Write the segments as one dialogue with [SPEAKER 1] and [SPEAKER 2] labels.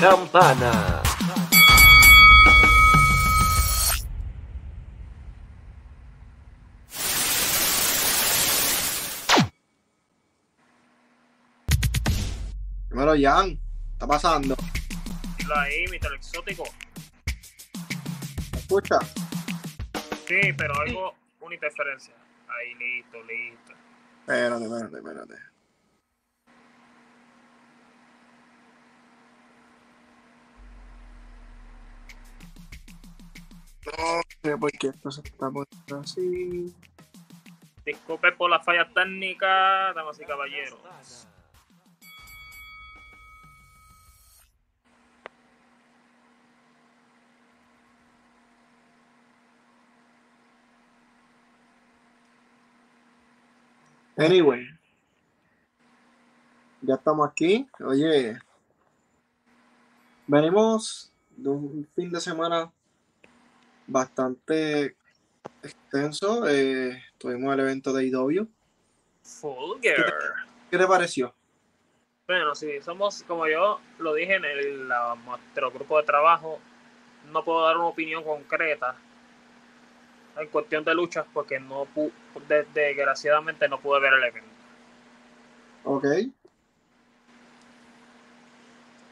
[SPEAKER 1] campana.
[SPEAKER 2] Primero, Jan, ¿qué está pasando?
[SPEAKER 3] Dilo ahí, Mr. Exótico.
[SPEAKER 2] ¿Me escucha?
[SPEAKER 3] Sí, pero algo, una interferencia. Ahí, listo, listo.
[SPEAKER 2] Espérate, espérate, espérate. No sé por qué esto se está poniendo así.
[SPEAKER 3] Disculpe por las fallas técnicas, damas y caballeros.
[SPEAKER 2] Anyway. Ya estamos aquí. Oye. Venimos de un fin de semana bastante extenso. Eh, tuvimos el evento de IW.
[SPEAKER 3] Fulger.
[SPEAKER 2] ¿Qué te pareció?
[SPEAKER 3] Bueno, sí, somos, como yo lo dije en el, la- nuestro grupo de trabajo, no puedo dar una opinión concreta en cuestión de luchas porque no pu- de- desgraciadamente no pude ver el evento.
[SPEAKER 2] Ok.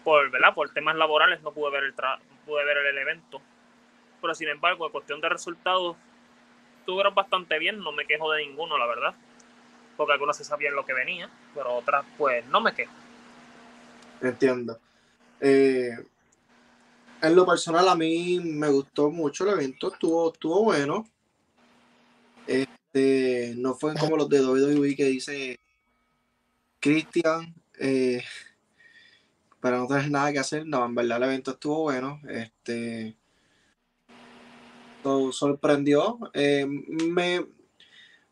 [SPEAKER 3] Por, ¿verdad? Por temas laborales no pude ver el tra- no pude ver el evento. Pero sin embargo, en cuestión de resultados, estuvieron bastante bien, no me quejo de ninguno, la verdad. Porque algunos se sabían lo que venía, pero otras, pues, no me quejo.
[SPEAKER 2] Entiendo. Eh, en lo personal, a mí me gustó mucho el evento, estuvo, estuvo bueno. Este, no fue como los de WWE que dice Christian, eh, para no tener nada que hacer. No, en verdad el evento estuvo bueno. Este, so- sorprendió. Eh, me,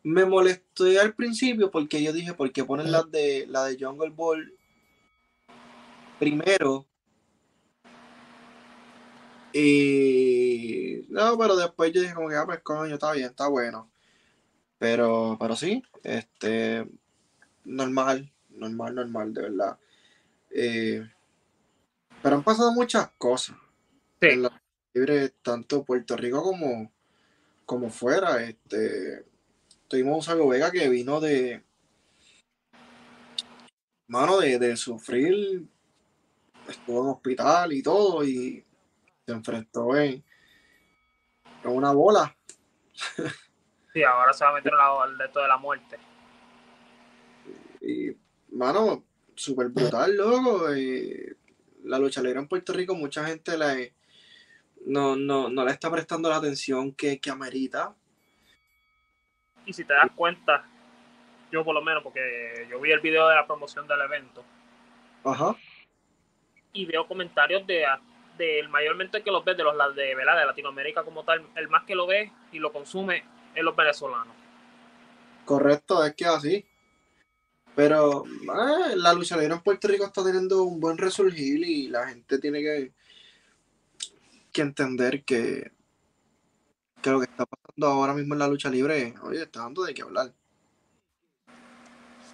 [SPEAKER 2] me molestó al principio porque yo dije, ¿por qué ponen la de, la de Jungle Ball primero. Y no, pero después yo dije como que, ah, pues coño, está bien, está bueno. Pero, pero sí, este, normal, normal, normal, de verdad. Eh, pero han pasado muchas cosas
[SPEAKER 3] Sí.
[SPEAKER 2] en la libre, tanto Puerto Rico como, como fuera. Este, tuvimos un Sago Vega que vino de, mano, de, de sufrir estuvo en hospital y todo y se enfrentó en, en una bola.
[SPEAKER 3] Sí, ahora se va a meter en la- al de esto de la muerte.
[SPEAKER 2] Y, mano, súper brutal, loco. y la lucha libre en Puerto Rico, mucha gente le, no, no, no le está prestando la atención que, que amerita.
[SPEAKER 3] Y si te das cuenta, yo por lo menos, porque yo vi el video de la promoción del evento
[SPEAKER 2] Ajá.
[SPEAKER 3] y veo comentarios de, de mayormente que los ve de los de, ¿verdad? de Latinoamérica como tal, el más que lo ve y lo consume es los venezolanos.
[SPEAKER 2] Correcto, es que así. Pero eh, la lucha libre en Puerto Rico está teniendo un buen resurgir y la gente tiene que, que entender que, que lo que está pasando ahora mismo en la lucha libre, oye, está dando de qué hablar.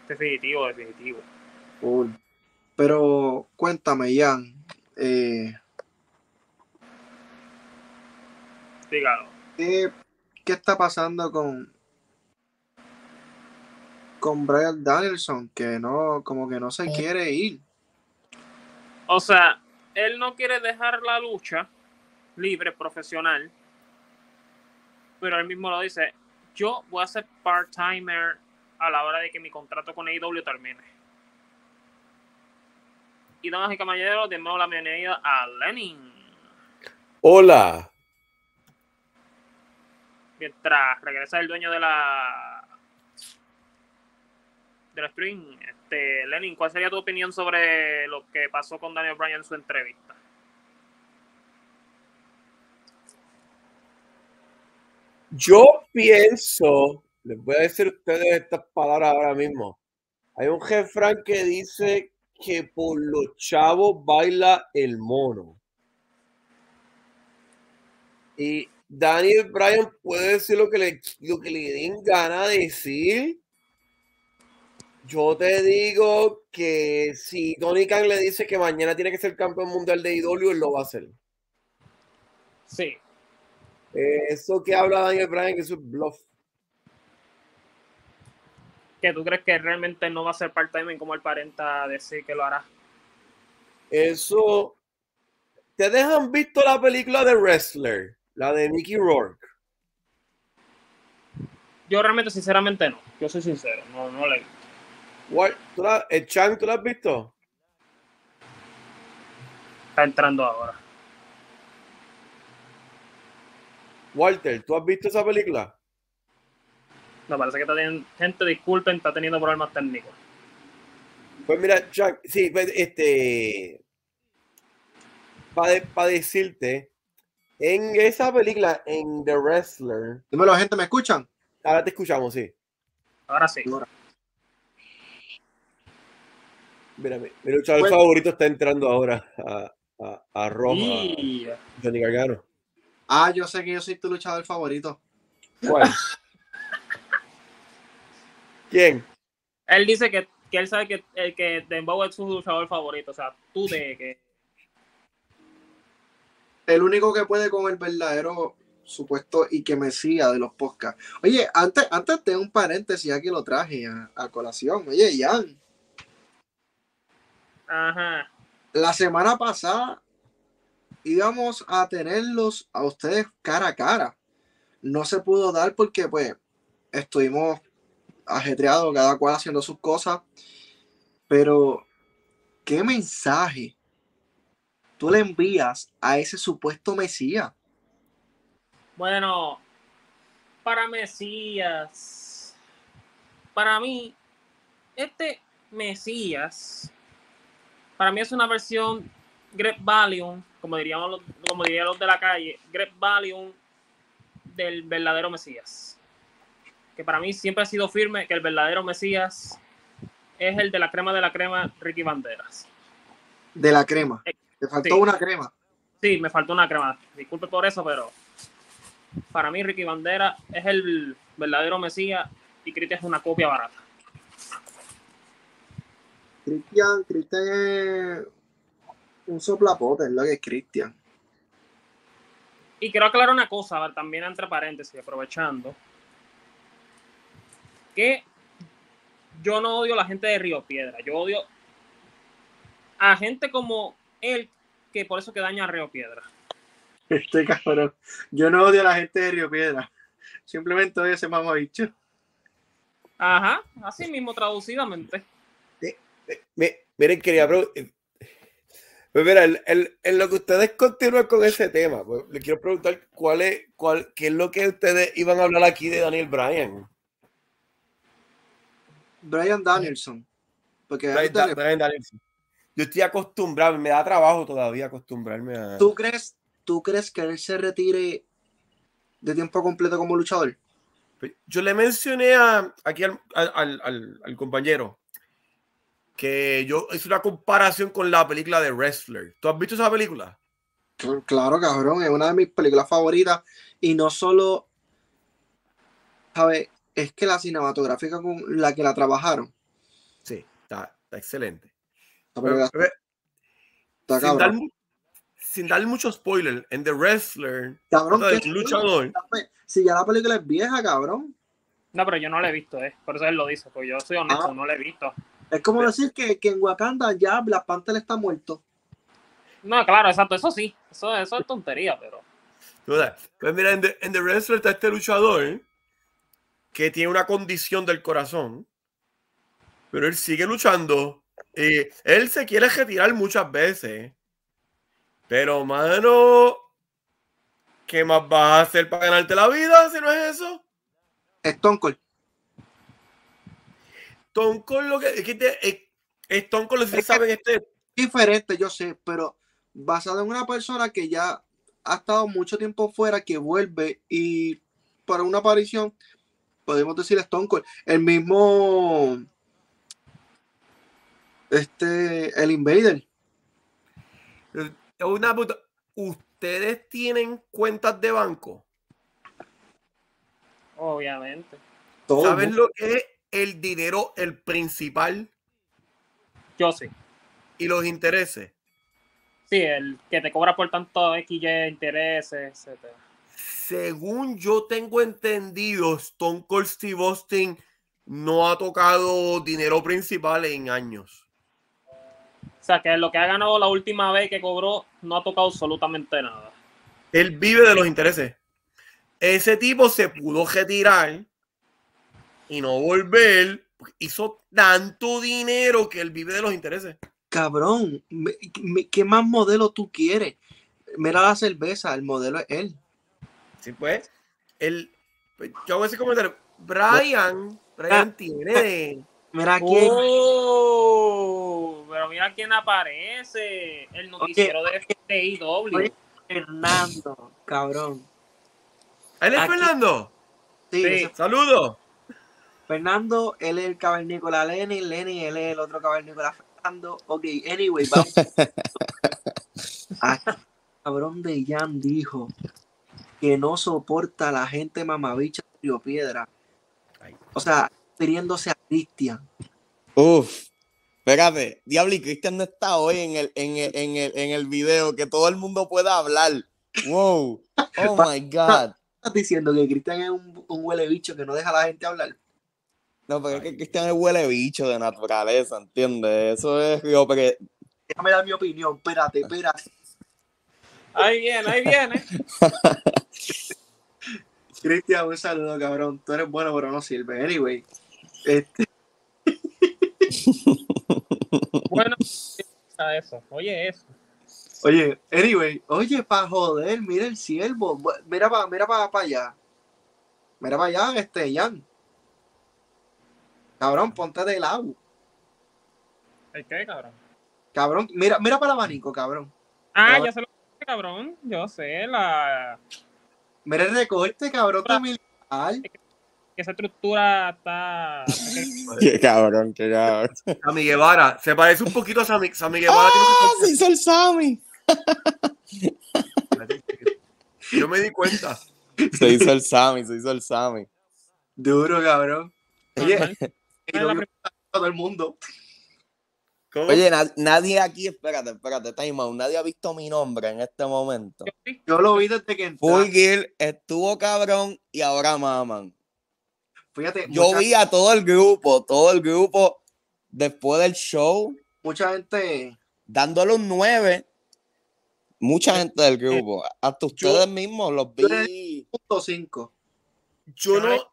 [SPEAKER 3] Definitivo, definitivo.
[SPEAKER 2] Full. Pero cuéntame, Jan, eh,
[SPEAKER 3] Dígalo.
[SPEAKER 2] ¿qué, qué está pasando con, con Brian Danielson? Que no, como que no se quiere ir.
[SPEAKER 3] O sea, él no quiere dejar la lucha libre, profesional, pero él mismo lo dice, yo voy a ser part-timer a la hora de que mi contrato con AEW termine. Y damas y caballeros, demos la bienvenida a Lenin.
[SPEAKER 4] Hola.
[SPEAKER 3] Mientras regresa el dueño de la del stream, este, Lenin, ¿cuál sería tu opinión sobre lo que pasó con Daniel Bryan en su entrevista?
[SPEAKER 4] Yo pienso, les voy a decir a ustedes estas palabras ahora mismo. Hay un jefran que dice que por los chavos baila el mono. Y Daniel Bryan puede decir lo que le, lo gana de decir. Yo te digo que si Tony Khan le dice que mañana tiene que ser campeón mundial de IW, él lo va a hacer.
[SPEAKER 3] Sí.
[SPEAKER 4] Eso que habla Daniel Bryan, que eso es bluff.
[SPEAKER 3] ¿Que tú crees que realmente no va a ser part-time como el parenta decir que lo hará?
[SPEAKER 4] Eso. ¿Ustedes han visto la película de Wrestler? La de Mickey Rourke.
[SPEAKER 3] Yo realmente, sinceramente, no. Yo soy sincero, no, no la he visto.
[SPEAKER 4] What- ¿Tú la, el Chang, ¿tú la has visto?
[SPEAKER 3] Está entrando ahora.
[SPEAKER 4] Walter, ¿tú has visto esa película?
[SPEAKER 3] Me parece que está teniendo, gente, disculpen, está teniendo problemas técnicos.
[SPEAKER 4] Pues mira, Chang, sí, pues, este. Para decirte, en esa película, en The Wrestler,
[SPEAKER 2] Dímelo, gente, ¿me escuchan?
[SPEAKER 4] ahora te escuchamos, sí.
[SPEAKER 3] Ahora sí.
[SPEAKER 4] Mira, mi, mi luchador
[SPEAKER 2] Bueno.
[SPEAKER 4] favorito está entrando ahora a, a, a Roma,
[SPEAKER 3] Y-
[SPEAKER 4] Johnny Gargano.
[SPEAKER 2] Ah, yo sé que yo soy tu luchador favorito.
[SPEAKER 4] ¿Cuál? ¿Quién?
[SPEAKER 3] Él dice que, que él sabe que, el que Dembow es su luchador favorito. O sea, tú de que.
[SPEAKER 2] El único que puede con el verdadero supuesto y que me siga de los podcasts. Oye, antes, antes de un paréntesis, aquí lo traje a, a colación. Oye, Jan,
[SPEAKER 3] Ajá.
[SPEAKER 2] la semana pasada íbamos a tenerlos a ustedes cara a cara. No se pudo dar porque pues estuvimos ajetreados, cada cual haciendo sus cosas. Pero, ¿qué mensaje tú le envías a ese supuesto Mesías?
[SPEAKER 3] Bueno, para Mesías, para mí, este Mesías, para mí es una versión Greg Valium, como diríamos los, como dirían los de la calle, Greg Valium del verdadero Mesías. Que para mí siempre ha sido firme que el verdadero Mesías es el de la crema de la crema, Ricky Banderas.
[SPEAKER 2] De la crema. Te faltó
[SPEAKER 3] Sí.
[SPEAKER 2] una crema.
[SPEAKER 3] Sí, me faltó una crema. Disculpe por eso, pero para mí Ricky Bandera es el verdadero Mesías y Cristian es una copia barata.
[SPEAKER 2] Cristian, Cristian es un soplapote, es lo que es Cristian.
[SPEAKER 3] Y quiero aclarar una cosa, a ver, también entre paréntesis, aprovechando, que yo no odio a la gente de Río Piedra, yo odio a gente como él, que por eso que daña a Río Piedra.
[SPEAKER 2] Este cabrón. Yo no odio a la gente de Río Piedra. Simplemente odio a ese mamabicho.
[SPEAKER 3] Ajá, así mismo traducidamente.
[SPEAKER 4] Mi- miren, quería. Pues mira, el- el- en lo que ustedes continúan con ese tema, pues, le quiero preguntar cuál es, cuál, qué es lo que ustedes iban a hablar aquí de Daniel Bryan.
[SPEAKER 2] Brian Danielson. Porque
[SPEAKER 4] Brian, Danielson. Yo estoy acostumbrado, me da trabajo todavía acostumbrarme a.
[SPEAKER 2] ¿tú, crees, ¿Tú crees que él se retire de tiempo completo como luchador?
[SPEAKER 4] Yo le mencioné a, aquí al- al- al compañero que yo hice una comparación con la película de Wrestler. ¿Tú has visto esa película?
[SPEAKER 2] Claro, cabrón. Es una de mis películas favoritas. Y no solo. ¿Sabes? Es que la cinematográfica con la que la trabajaron.
[SPEAKER 4] Sí, está, está excelente. Pero- pero-
[SPEAKER 2] está
[SPEAKER 4] sin, dar, sin mucho spoiler, en The Wrestler,
[SPEAKER 2] Cabrón, ¿qué
[SPEAKER 4] luchador.
[SPEAKER 2] Si ya la película es vieja, cabrón.
[SPEAKER 3] No, pero yo no lo he visto, eh. por eso él lo dice, pues yo soy honesto,
[SPEAKER 2] Ah.
[SPEAKER 3] no lo he visto.
[SPEAKER 2] Es como decir que, que en Wakanda ya Black Panther está muerto.
[SPEAKER 3] No, claro, exacto, eso sí, eso, eso es tontería, pero...
[SPEAKER 4] Pues mira, en The, en The Wrestler está este luchador que tiene una condición del corazón, pero él sigue luchando. Y él se quiere retirar muchas veces. Pero, mano, ¿qué más vas a hacer para ganarte la vida si no es eso?
[SPEAKER 2] Stone Cold.
[SPEAKER 4] Stone Cold lo que es que te- es- Stone Cold,
[SPEAKER 2] Es que-
[SPEAKER 4] saben, este
[SPEAKER 2] Diferente, yo sé, pero basado en una persona que ya ha estado mucho tiempo fuera, que vuelve y para una aparición, podemos decir Stone Cold. El mismo. Este. El Invader.
[SPEAKER 4] es una puta- Ustedes tienen cuentas de banco.
[SPEAKER 3] Obviamente.
[SPEAKER 4] ¿Saben lo que es el dinero el principal
[SPEAKER 3] Yo sí.
[SPEAKER 4] y los intereses?
[SPEAKER 3] Sí, el que te cobra por tanto XY intereses, etcétera.
[SPEAKER 4] Según yo tengo entendido, Stone Cold Steve Austin no ha tocado dinero principal en años.
[SPEAKER 3] O sea, que lo que ha ganado la última vez que cobró no ha tocado absolutamente nada.
[SPEAKER 4] Él vive de los intereses. Ese tipo se pudo retirar y no volver. porque Hizo tanto dinero que él vive de los intereses.
[SPEAKER 2] Cabrón, ¿qué más modelo tú quieres? Mira la cerveza, el modelo es él.
[SPEAKER 4] Sí, pues. Él, pues, yo hago ese comentario. Brian, Brian tiene de-
[SPEAKER 2] Mira aquí.
[SPEAKER 3] ¡Oh! Pero mira quién aparece. El noticiero de FTIW.
[SPEAKER 2] Fernando, cabrón.
[SPEAKER 4] ¿Él es
[SPEAKER 2] Aquí-
[SPEAKER 4] Fernando?
[SPEAKER 2] Sí,
[SPEAKER 3] Sí.
[SPEAKER 4] Saludos.
[SPEAKER 2] Fernando, él es el cavernícola Lenny, Lenny, él es el otro cavernícola Fernando. Ok, anyway, vamos. Aquí, cabrón de Jan dijo que no soporta a la gente mamabicha de Río Piedra. O sea, refiriéndose a Cristian.
[SPEAKER 5] Uf. Espérate, Diablo y Cristian no está hoy en el, en, el, en, el, en el video, que todo el mundo pueda hablar. Wow. Oh my God.
[SPEAKER 2] ¿Estás diciendo que Cristian es un, un huele bicho que no deja a la gente hablar?
[SPEAKER 5] No, pero es que Cristian es huele bicho de naturaleza, ¿entiendes? Eso es yo, porque
[SPEAKER 2] Déjame dar mi opinión. Espérate, espérate.
[SPEAKER 3] Ahí viene, ahí viene.
[SPEAKER 2] Cristian, un saludo, cabrón. Tú eres bueno, pero no sirve. Anyway. Este,
[SPEAKER 3] Bueno, a eso. Oye, eso.
[SPEAKER 2] Oye, anyway, oye, para joder, mira el ciervo, mira para mira pa, pa allá. Mira para allá, este, Jan. Cabrón, ponte de lado.
[SPEAKER 3] ¿El qué, cabrón?
[SPEAKER 2] Cabrón, mira, mira para el abanico, cabrón.
[SPEAKER 3] Ah, ya se lo cabrón. Yo sé, la
[SPEAKER 2] Mira el recorte, cabrón, militar.
[SPEAKER 3] que esa estructura está.
[SPEAKER 5] qué cabrón, qué cabrón.
[SPEAKER 4] Sammy Guevara. Se parece un poquito a Sammy, Sammy Guevara. tiene
[SPEAKER 5] ¡Ah!
[SPEAKER 4] un-
[SPEAKER 5] Se hizo el Sammy.
[SPEAKER 4] Yo me di cuenta.
[SPEAKER 5] Se hizo el Sammy, se hizo el Sammy.
[SPEAKER 2] Duro, cabrón. Oye, A todo el mundo.
[SPEAKER 4] ¿Cómo?
[SPEAKER 5] Oye, na- nadie aquí, espérate, espérate, time out. Nadie ha visto mi nombre en este momento.
[SPEAKER 2] Yo lo vi desde que entré.
[SPEAKER 5] Full Gear estuvo cabrón y ahora maman.
[SPEAKER 2] Fíjate,
[SPEAKER 5] Yo
[SPEAKER 2] mucha,
[SPEAKER 5] vi a todo el grupo, todo el grupo después del show
[SPEAKER 2] mucha gente.
[SPEAKER 5] dándole un 9. Mucha gente del grupo, hasta ustedes mismos los vi.
[SPEAKER 2] Punto 5.
[SPEAKER 4] Yo no,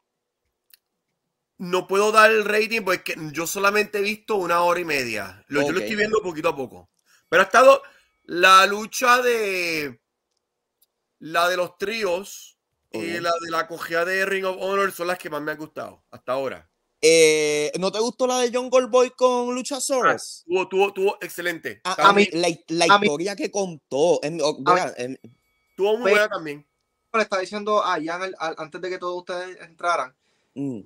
[SPEAKER 4] no puedo dar el rating porque yo solamente he visto una hora y media. Lo, Yo lo estoy viendo poquito a poco. Pero ha estado la lucha de la de los tríos y la de la cogida de Ring of Honor son las que más me han gustado hasta ahora.
[SPEAKER 5] Eh, ¿No te gustó la de John Goldboy con Luchasaurus?
[SPEAKER 4] Tuvo, tuvo, tuvo excelente.
[SPEAKER 5] A, mí, la, la
[SPEAKER 2] a mí-
[SPEAKER 5] historia que contó. en- mira,
[SPEAKER 4] tuvo muy buena también.
[SPEAKER 2] Le estaba diciendo a Jan al- antes de que todos ustedes entraran.
[SPEAKER 5] mm,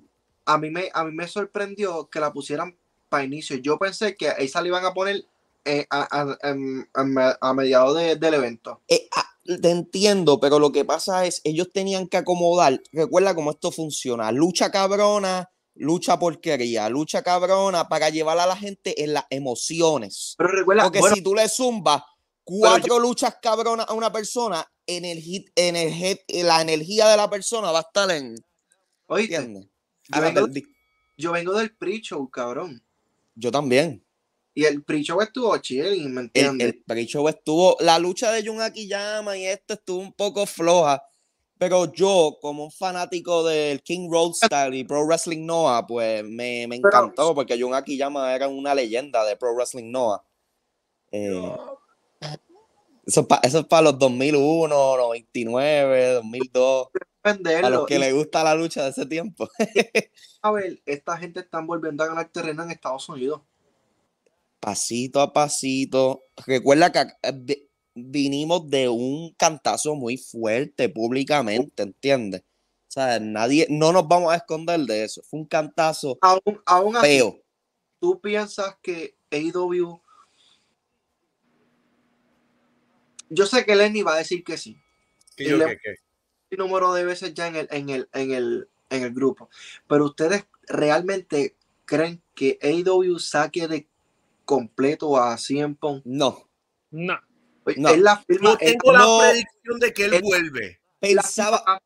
[SPEAKER 2] a mí me, a mí me sorprendió que la pusieran para inicio. Yo pensé que esa la iban a poner eh, a, a- en- a me- a mediados de- del evento.
[SPEAKER 5] eh, ah, te entiendo, pero lo que pasa es, ellos tenían que acomodar. Recuerda cómo esto funciona: lucha cabrona, lucha porquería, lucha cabrona para llevar a la gente en las emociones.
[SPEAKER 2] Pero recuerda,
[SPEAKER 5] Porque
[SPEAKER 2] bueno,
[SPEAKER 5] si tú le zumbas cuatro luchas cabronas a una persona, energe- la energía de la persona va a estar en.
[SPEAKER 2] oíste,
[SPEAKER 5] ¿Entiendes?
[SPEAKER 2] Yo vengo,
[SPEAKER 5] di-
[SPEAKER 2] yo vengo del pre-show, cabrón.
[SPEAKER 5] yo también.
[SPEAKER 2] Y el pre-show estuvo chill, ¿me
[SPEAKER 5] El,
[SPEAKER 2] entiendes?
[SPEAKER 5] el pre-show estuvo. La lucha de Jun Akiyama y esto estuvo un poco floja. Pero yo, como un fanático del King Road Style y Pro Wrestling Noah, pues me, me
[SPEAKER 2] Pero-
[SPEAKER 5] encantó porque Jun Akiyama era una leyenda de Pro Wrestling Noah. Eh, eso es para para los 2001, 99, 2002. A los que
[SPEAKER 2] Y,
[SPEAKER 5] les gusta la lucha de ese tiempo.
[SPEAKER 2] a ver, esta gente están volviendo a ganar terreno en Estados Unidos.
[SPEAKER 5] pasito a pasito. Recuerda que eh, vi- vinimos de un cantazo muy fuerte públicamente, ¿entiendes? O sea, nadie, no nos vamos a esconder de eso. Fue un cantazo
[SPEAKER 2] Aún, aún así,
[SPEAKER 5] feo.
[SPEAKER 2] ¿tú piensas que AEW... Yo sé que Lenny va a decir que sí.
[SPEAKER 4] Que
[SPEAKER 2] Y
[SPEAKER 4] yo,
[SPEAKER 2] le-
[SPEAKER 4] que- que-
[SPEAKER 2] número de veces ya en el, en el, en el, en el grupo. Pero ustedes realmente creen que AEW saque de completo a CM Punk?
[SPEAKER 5] No,
[SPEAKER 3] No.
[SPEAKER 5] No.
[SPEAKER 2] Es la firma,
[SPEAKER 4] Yo
[SPEAKER 2] es
[SPEAKER 4] tengo la
[SPEAKER 5] no.
[SPEAKER 4] predicción de que él
[SPEAKER 2] el-
[SPEAKER 4] vuelve.
[SPEAKER 5] pensaba,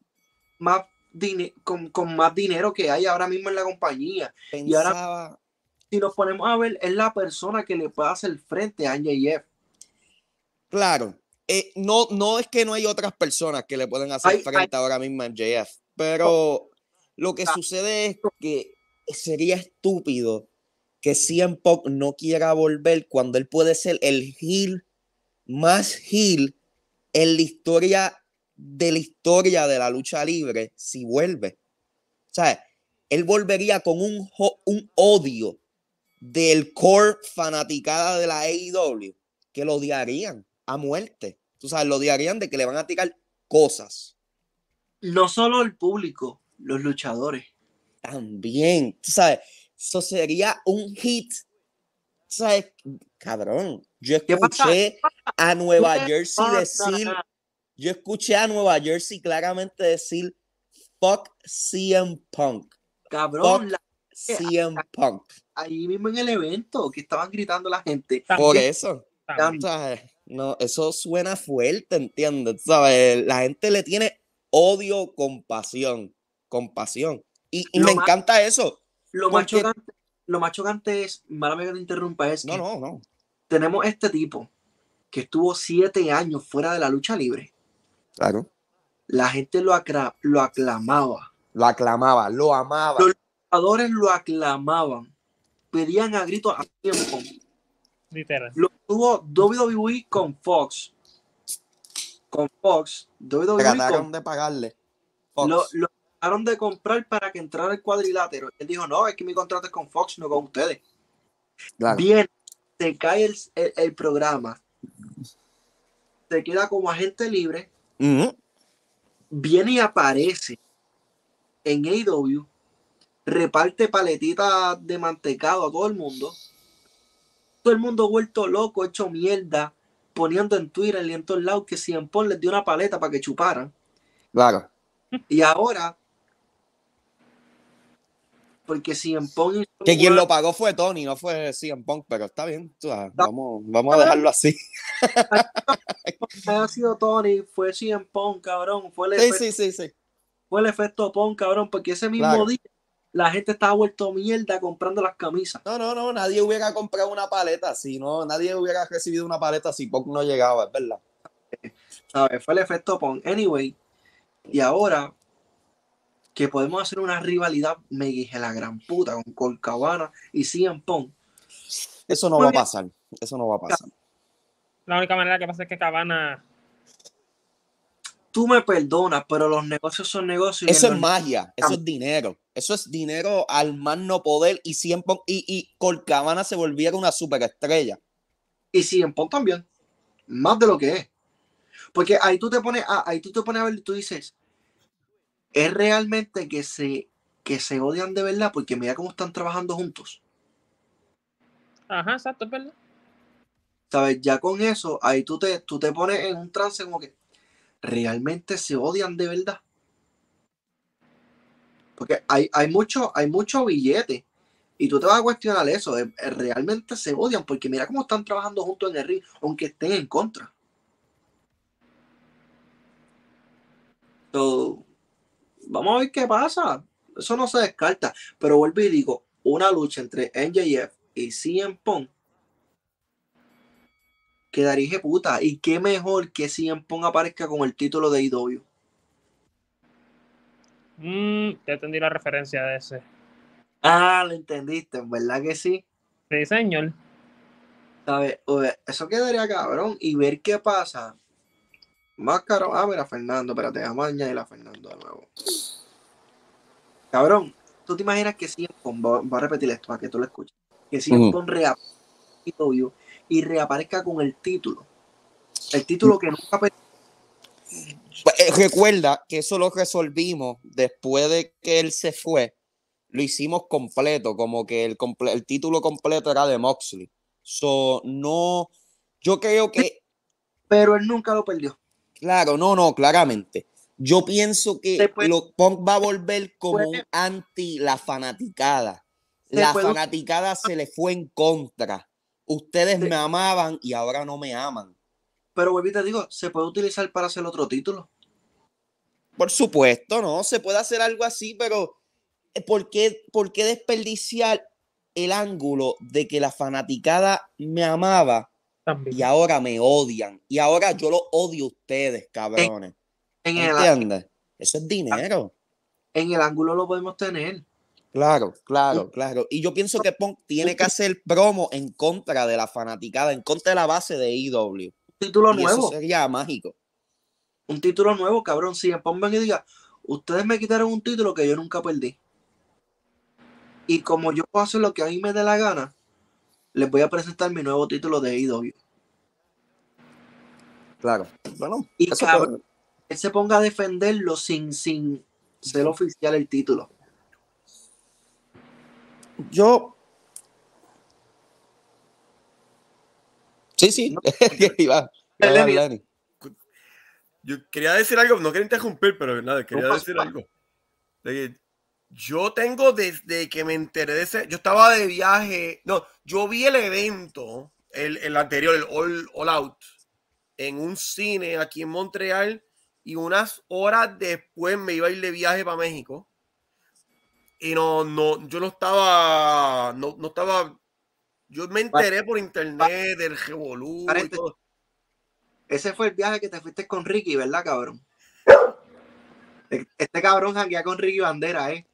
[SPEAKER 2] más dine- con, con más dinero que hay ahora mismo en la compañía. y ahora-
[SPEAKER 5] pensaba,
[SPEAKER 2] Si nos ponemos a ver, es la persona que le puede hacer frente a NJF.
[SPEAKER 5] claro, eh, no, no es que no hay otras personas que le pueden hacer
[SPEAKER 2] Hay-
[SPEAKER 5] frente ahora mismo a MJF, pero lo que
[SPEAKER 2] Ah.
[SPEAKER 5] sucede es que sería estúpido que CM Punk no quiera volver cuando él puede ser el heel más heel en la historia de la historia de la lucha libre si vuelve. O sea, él volvería con un, un odio del core fanaticada de la AEW que lo odiarían a muerte. Tú sabes, lo odiarían de que le van a tirar cosas.
[SPEAKER 2] No solo el público, los luchadores.
[SPEAKER 5] También, tú sabes, eso sería un hit. Tú sabes, cabrón, yo escuché a Nueva
[SPEAKER 2] ¿Qué
[SPEAKER 5] Jersey
[SPEAKER 2] pasa?
[SPEAKER 5] decir, yo escuché a Nueva Jersey claramente decir, fuck CM Punk,
[SPEAKER 2] Cabrón,
[SPEAKER 5] Fuck.
[SPEAKER 2] la-
[SPEAKER 5] CM Punk.
[SPEAKER 2] ahí mismo en el evento que estaban gritando la gente.
[SPEAKER 5] Por
[SPEAKER 3] También,
[SPEAKER 5] eso.
[SPEAKER 3] también.
[SPEAKER 5] No, eso suena fuerte, ¿entiendes? ¿Sabes? La gente le tiene odio, compasión, compasión. Y, y me
[SPEAKER 2] más-
[SPEAKER 5] encanta eso.
[SPEAKER 2] Lo más
[SPEAKER 5] Porque-
[SPEAKER 2] chocante, lo más chocante es, mala que te interrumpa, es
[SPEAKER 5] No,
[SPEAKER 2] que
[SPEAKER 5] no, no.
[SPEAKER 2] tenemos este tipo que estuvo siete años fuera de la lucha libre.
[SPEAKER 5] Claro.
[SPEAKER 2] La gente lo, acra- lo aclamaba.
[SPEAKER 5] Lo aclamaba, lo amaba.
[SPEAKER 2] Lo- Los jugadores lo aclamaban. Pedían a gritos a tiempo.
[SPEAKER 3] Literal.
[SPEAKER 2] Lo tuvo WWE con Fox. Con Fox. WWE
[SPEAKER 5] Trataron
[SPEAKER 2] con,
[SPEAKER 5] de pagarle. Fox.
[SPEAKER 2] lo, lo trataron de comprar para que entrara el cuadrilátero. Él dijo, no, es que mi contrato es con Fox, no con ustedes.
[SPEAKER 5] Claro.
[SPEAKER 2] Viene, se cae el, el- el programa. Se queda como agente libre.
[SPEAKER 5] Ujú.
[SPEAKER 2] Viene y aparece en AEW. Reparte paletitas de mantecado a todo el mundo. Todo el mundo vuelto loco, hecho mierda. Poniendo en Twitter y en todos lados que Cien Pong les dio una paleta para que chuparan.
[SPEAKER 5] Claro.
[SPEAKER 2] Y ahora. Porque Cien Pong
[SPEAKER 5] Que quien lo pagó fue Tony, no fue CM Punk, pero está bien. tú Vamos, vamos a dejarlo así.
[SPEAKER 2] ha sido Tony, fue Cien Pong, cabrón. Fue el,
[SPEAKER 5] Sí,
[SPEAKER 2] efecto,
[SPEAKER 5] sí, sí, sí.
[SPEAKER 2] fue el efecto Pong, cabrón. Porque ese mismo
[SPEAKER 5] Claro.
[SPEAKER 2] día la gente estaba vuelto mierda comprando las camisas.
[SPEAKER 5] No, no, no, nadie hubiera comprado una paleta si no, nadie hubiera recibido una paleta si Punk no llegaba, es verdad.
[SPEAKER 2] ¿Sabes? Fue el efecto Pong. Anyway, y ahora que podemos hacer una rivalidad, me dije la gran puta con Colcabana y Cien Pong.
[SPEAKER 5] Eso no va a pasar. Eso no va a pasar.
[SPEAKER 3] La única manera que pasa es que Cabana.
[SPEAKER 2] Tú me perdonas, pero los negocios son negocios.
[SPEAKER 5] Eso es magia, eso es dinero. Eso es dinero al más no poder y siempre y, y Colcabana se volviera una superestrella.
[SPEAKER 2] Y Cien también. Más de lo que es. Porque ahí tú te pones a, ahí tú te pones a ver y tú dices, es realmente que se, que se odian de verdad porque mira cómo están trabajando juntos.
[SPEAKER 3] Ajá, exacto, es verdad.
[SPEAKER 2] ¿Sabes? Ya con eso, ahí tú te, tú te pones en un trance como que realmente se odian de verdad. Porque hay, hay mucho, hay mucho billete. Y tú te vas a cuestionar eso. eh, Realmente se odian porque mira cómo están trabajando juntos en el ring, aunque estén en contra. So, vamos a ver qué pasa. Eso no se descarta. Pero vuelvo y digo, una lucha entre NJF y CM Punk quedaría puta. Y qué mejor que CM Punk aparezca con el título de IW.
[SPEAKER 3] Mm, ya entendí la referencia de ese.
[SPEAKER 2] Ah, lo entendiste, ¿verdad que sí?
[SPEAKER 3] Sí, señor.
[SPEAKER 2] ¿Sabes? Oye, Eso quedaría cabrón. Y ver qué pasa. Más caro. Ah, mira, Fernando, espérate, vamos a añadir a Fernando de nuevo. Cabrón, ¿tú te imaginas que Punk, va, va a repetir esto para que tú lo escuches, que CM
[SPEAKER 5] Ujú.
[SPEAKER 2] Punk reaparezca y reaparezca con el título? El título que nunca
[SPEAKER 5] eh, recuerda que eso lo resolvimos después de que él se fue. Lo hicimos completo, como que el, comple- el título completo era de Moxley. So, no, yo creo que,
[SPEAKER 2] pero él nunca lo perdió.
[SPEAKER 5] claro, no, no, claramente. Yo pienso que lo, Punk va a volver como un anti la fanaticada. La fanaticada se le fue en contra. Ustedes me amaban y ahora no me aman.
[SPEAKER 2] Pero, vuelvo y te digo, se puede utilizar para hacer otro título.
[SPEAKER 5] Por supuesto, no, se puede hacer algo así, pero eh, ¿por qué, por qué desperdiciar el ángulo de que la fanaticada me amaba
[SPEAKER 3] También.
[SPEAKER 5] y ahora me odian? Y ahora yo los odio a ustedes, cabrones.
[SPEAKER 2] En.
[SPEAKER 5] Eso es dinero.
[SPEAKER 2] en el ángulo lo podemos tener.
[SPEAKER 5] Claro, claro, claro. Y yo pienso que Punk tiene que hacer promo en contra de la fanaticada, en contra de la base de IW.
[SPEAKER 2] Título
[SPEAKER 5] Y
[SPEAKER 2] nuevo.
[SPEAKER 5] eso sería mágico.
[SPEAKER 2] Un título nuevo, cabrón. Si me pongan y diga, ustedes me quitaron un título que yo nunca perdí. Y como yo puedo hacer lo que a mí me dé la gana, les voy a presentar mi nuevo título de IW.
[SPEAKER 5] Claro. Bueno,
[SPEAKER 2] Y cabrón, él se ponga a defenderlo sin, sin ser oficial el título.
[SPEAKER 5] Yo. Sí, sí.
[SPEAKER 2] No.
[SPEAKER 5] Iba-
[SPEAKER 2] El
[SPEAKER 5] iba
[SPEAKER 2] Lenny.
[SPEAKER 5] Lenny.
[SPEAKER 4] Yo quería decir algo, no quería interrumpir, pero nada, quería
[SPEAKER 2] No
[SPEAKER 4] decir algo. De que yo tengo desde que me enteré de ese, yo estaba de viaje, no, yo vi el evento, el, el anterior, el All, All Out, en un cine aquí en Montreal y unas horas después me iba a ir de viaje para México. Y no, no, yo no estaba, no, no estaba, yo me enteré por internet del Revolú y
[SPEAKER 2] Paréntesis.
[SPEAKER 4] todo.
[SPEAKER 2] Ese fue el viaje que te fuiste con Ricky, ¿verdad, cabrón? Este cabrón janguea con Ricky Bandera, ¿eh?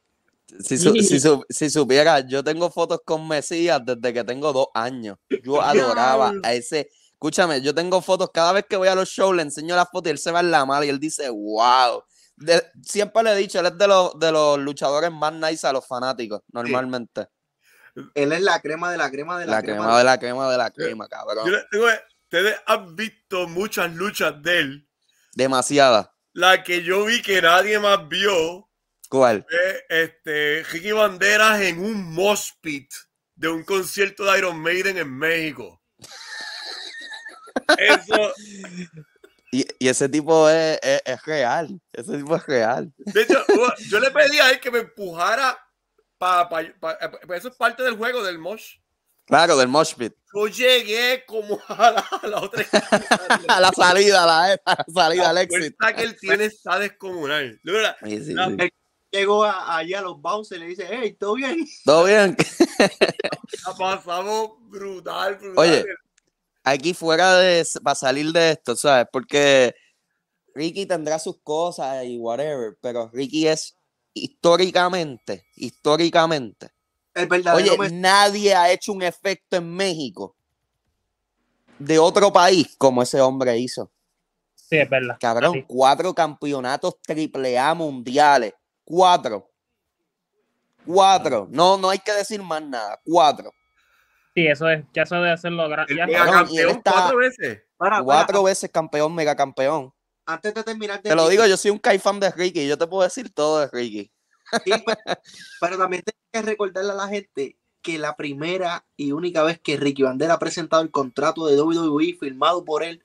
[SPEAKER 5] Si, su- si, su- si supiera, yo tengo fotos con Mesías desde que tengo dos años. Yo adoraba a ese. Escúchame, yo tengo fotos cada vez que voy a los shows, le enseño la foto y él se va en la mala y él dice, wow. De- siempre le he dicho, él es de los, de los luchadores más nice a los fanáticos, normalmente.
[SPEAKER 2] Él es la crema de la crema de la,
[SPEAKER 5] La crema de la crema de la crema, cabrón.
[SPEAKER 4] Yo ustedes han visto muchas luchas de él.
[SPEAKER 5] Demasiada.
[SPEAKER 4] La que yo vi que nadie más vio
[SPEAKER 5] ¿Cuál?
[SPEAKER 4] fue este, Ricky Banderas en un mosh pit de un concierto de Iron Maiden en México. Eso,
[SPEAKER 5] Y, y ese tipo es, es- es real. Ese tipo es real.
[SPEAKER 4] de hecho, yo le pedí a él que me empujara para eso es parte del juego del mosh.
[SPEAKER 5] Claro, del mosh pit.
[SPEAKER 4] Yo llegué como a la, a la otra
[SPEAKER 5] A la salida, la, a la salida al
[SPEAKER 4] La
[SPEAKER 5] éxito.
[SPEAKER 4] fuerza que él tiene está descomunal. De verdad,
[SPEAKER 5] Sí, sí,
[SPEAKER 4] la-
[SPEAKER 5] sí.
[SPEAKER 2] Llegó a- allá a los bouncers y le dice, hey, ¿todo bien?
[SPEAKER 5] ¿Todo bien?
[SPEAKER 4] la pasamos brutal, brutal.
[SPEAKER 5] Oye, aquí fuera de para salir de esto, ¿sabes? Porque Ricky tendrá sus cosas y whatever, pero Ricky es históricamente, históricamente.
[SPEAKER 2] El verdadero
[SPEAKER 5] Oye, nadie ha hecho un efecto en México de otro país como ese hombre hizo.
[SPEAKER 3] Sí, es verdad.
[SPEAKER 5] Cabrón, cuatro campeonatos triple A mundiales. Cuatro. Cuatro. No, no hay que decir más nada. Cuatro.
[SPEAKER 3] Sí, eso es, ya eso de hacerlo
[SPEAKER 5] mega- está-
[SPEAKER 4] cuatro veces.
[SPEAKER 2] Para, para,
[SPEAKER 5] Cuatro veces campeón, megacampeón.
[SPEAKER 2] Antes de terminar de
[SPEAKER 5] Te lo
[SPEAKER 2] Ricky,
[SPEAKER 5] digo, yo soy un caifán de Ricky. Yo te puedo decir todo de Ricky.
[SPEAKER 2] sí, pero, pero también tengo que recordarle a la gente que la primera y única vez que Ricky Bandera ha presentado el contrato de WWE firmado por él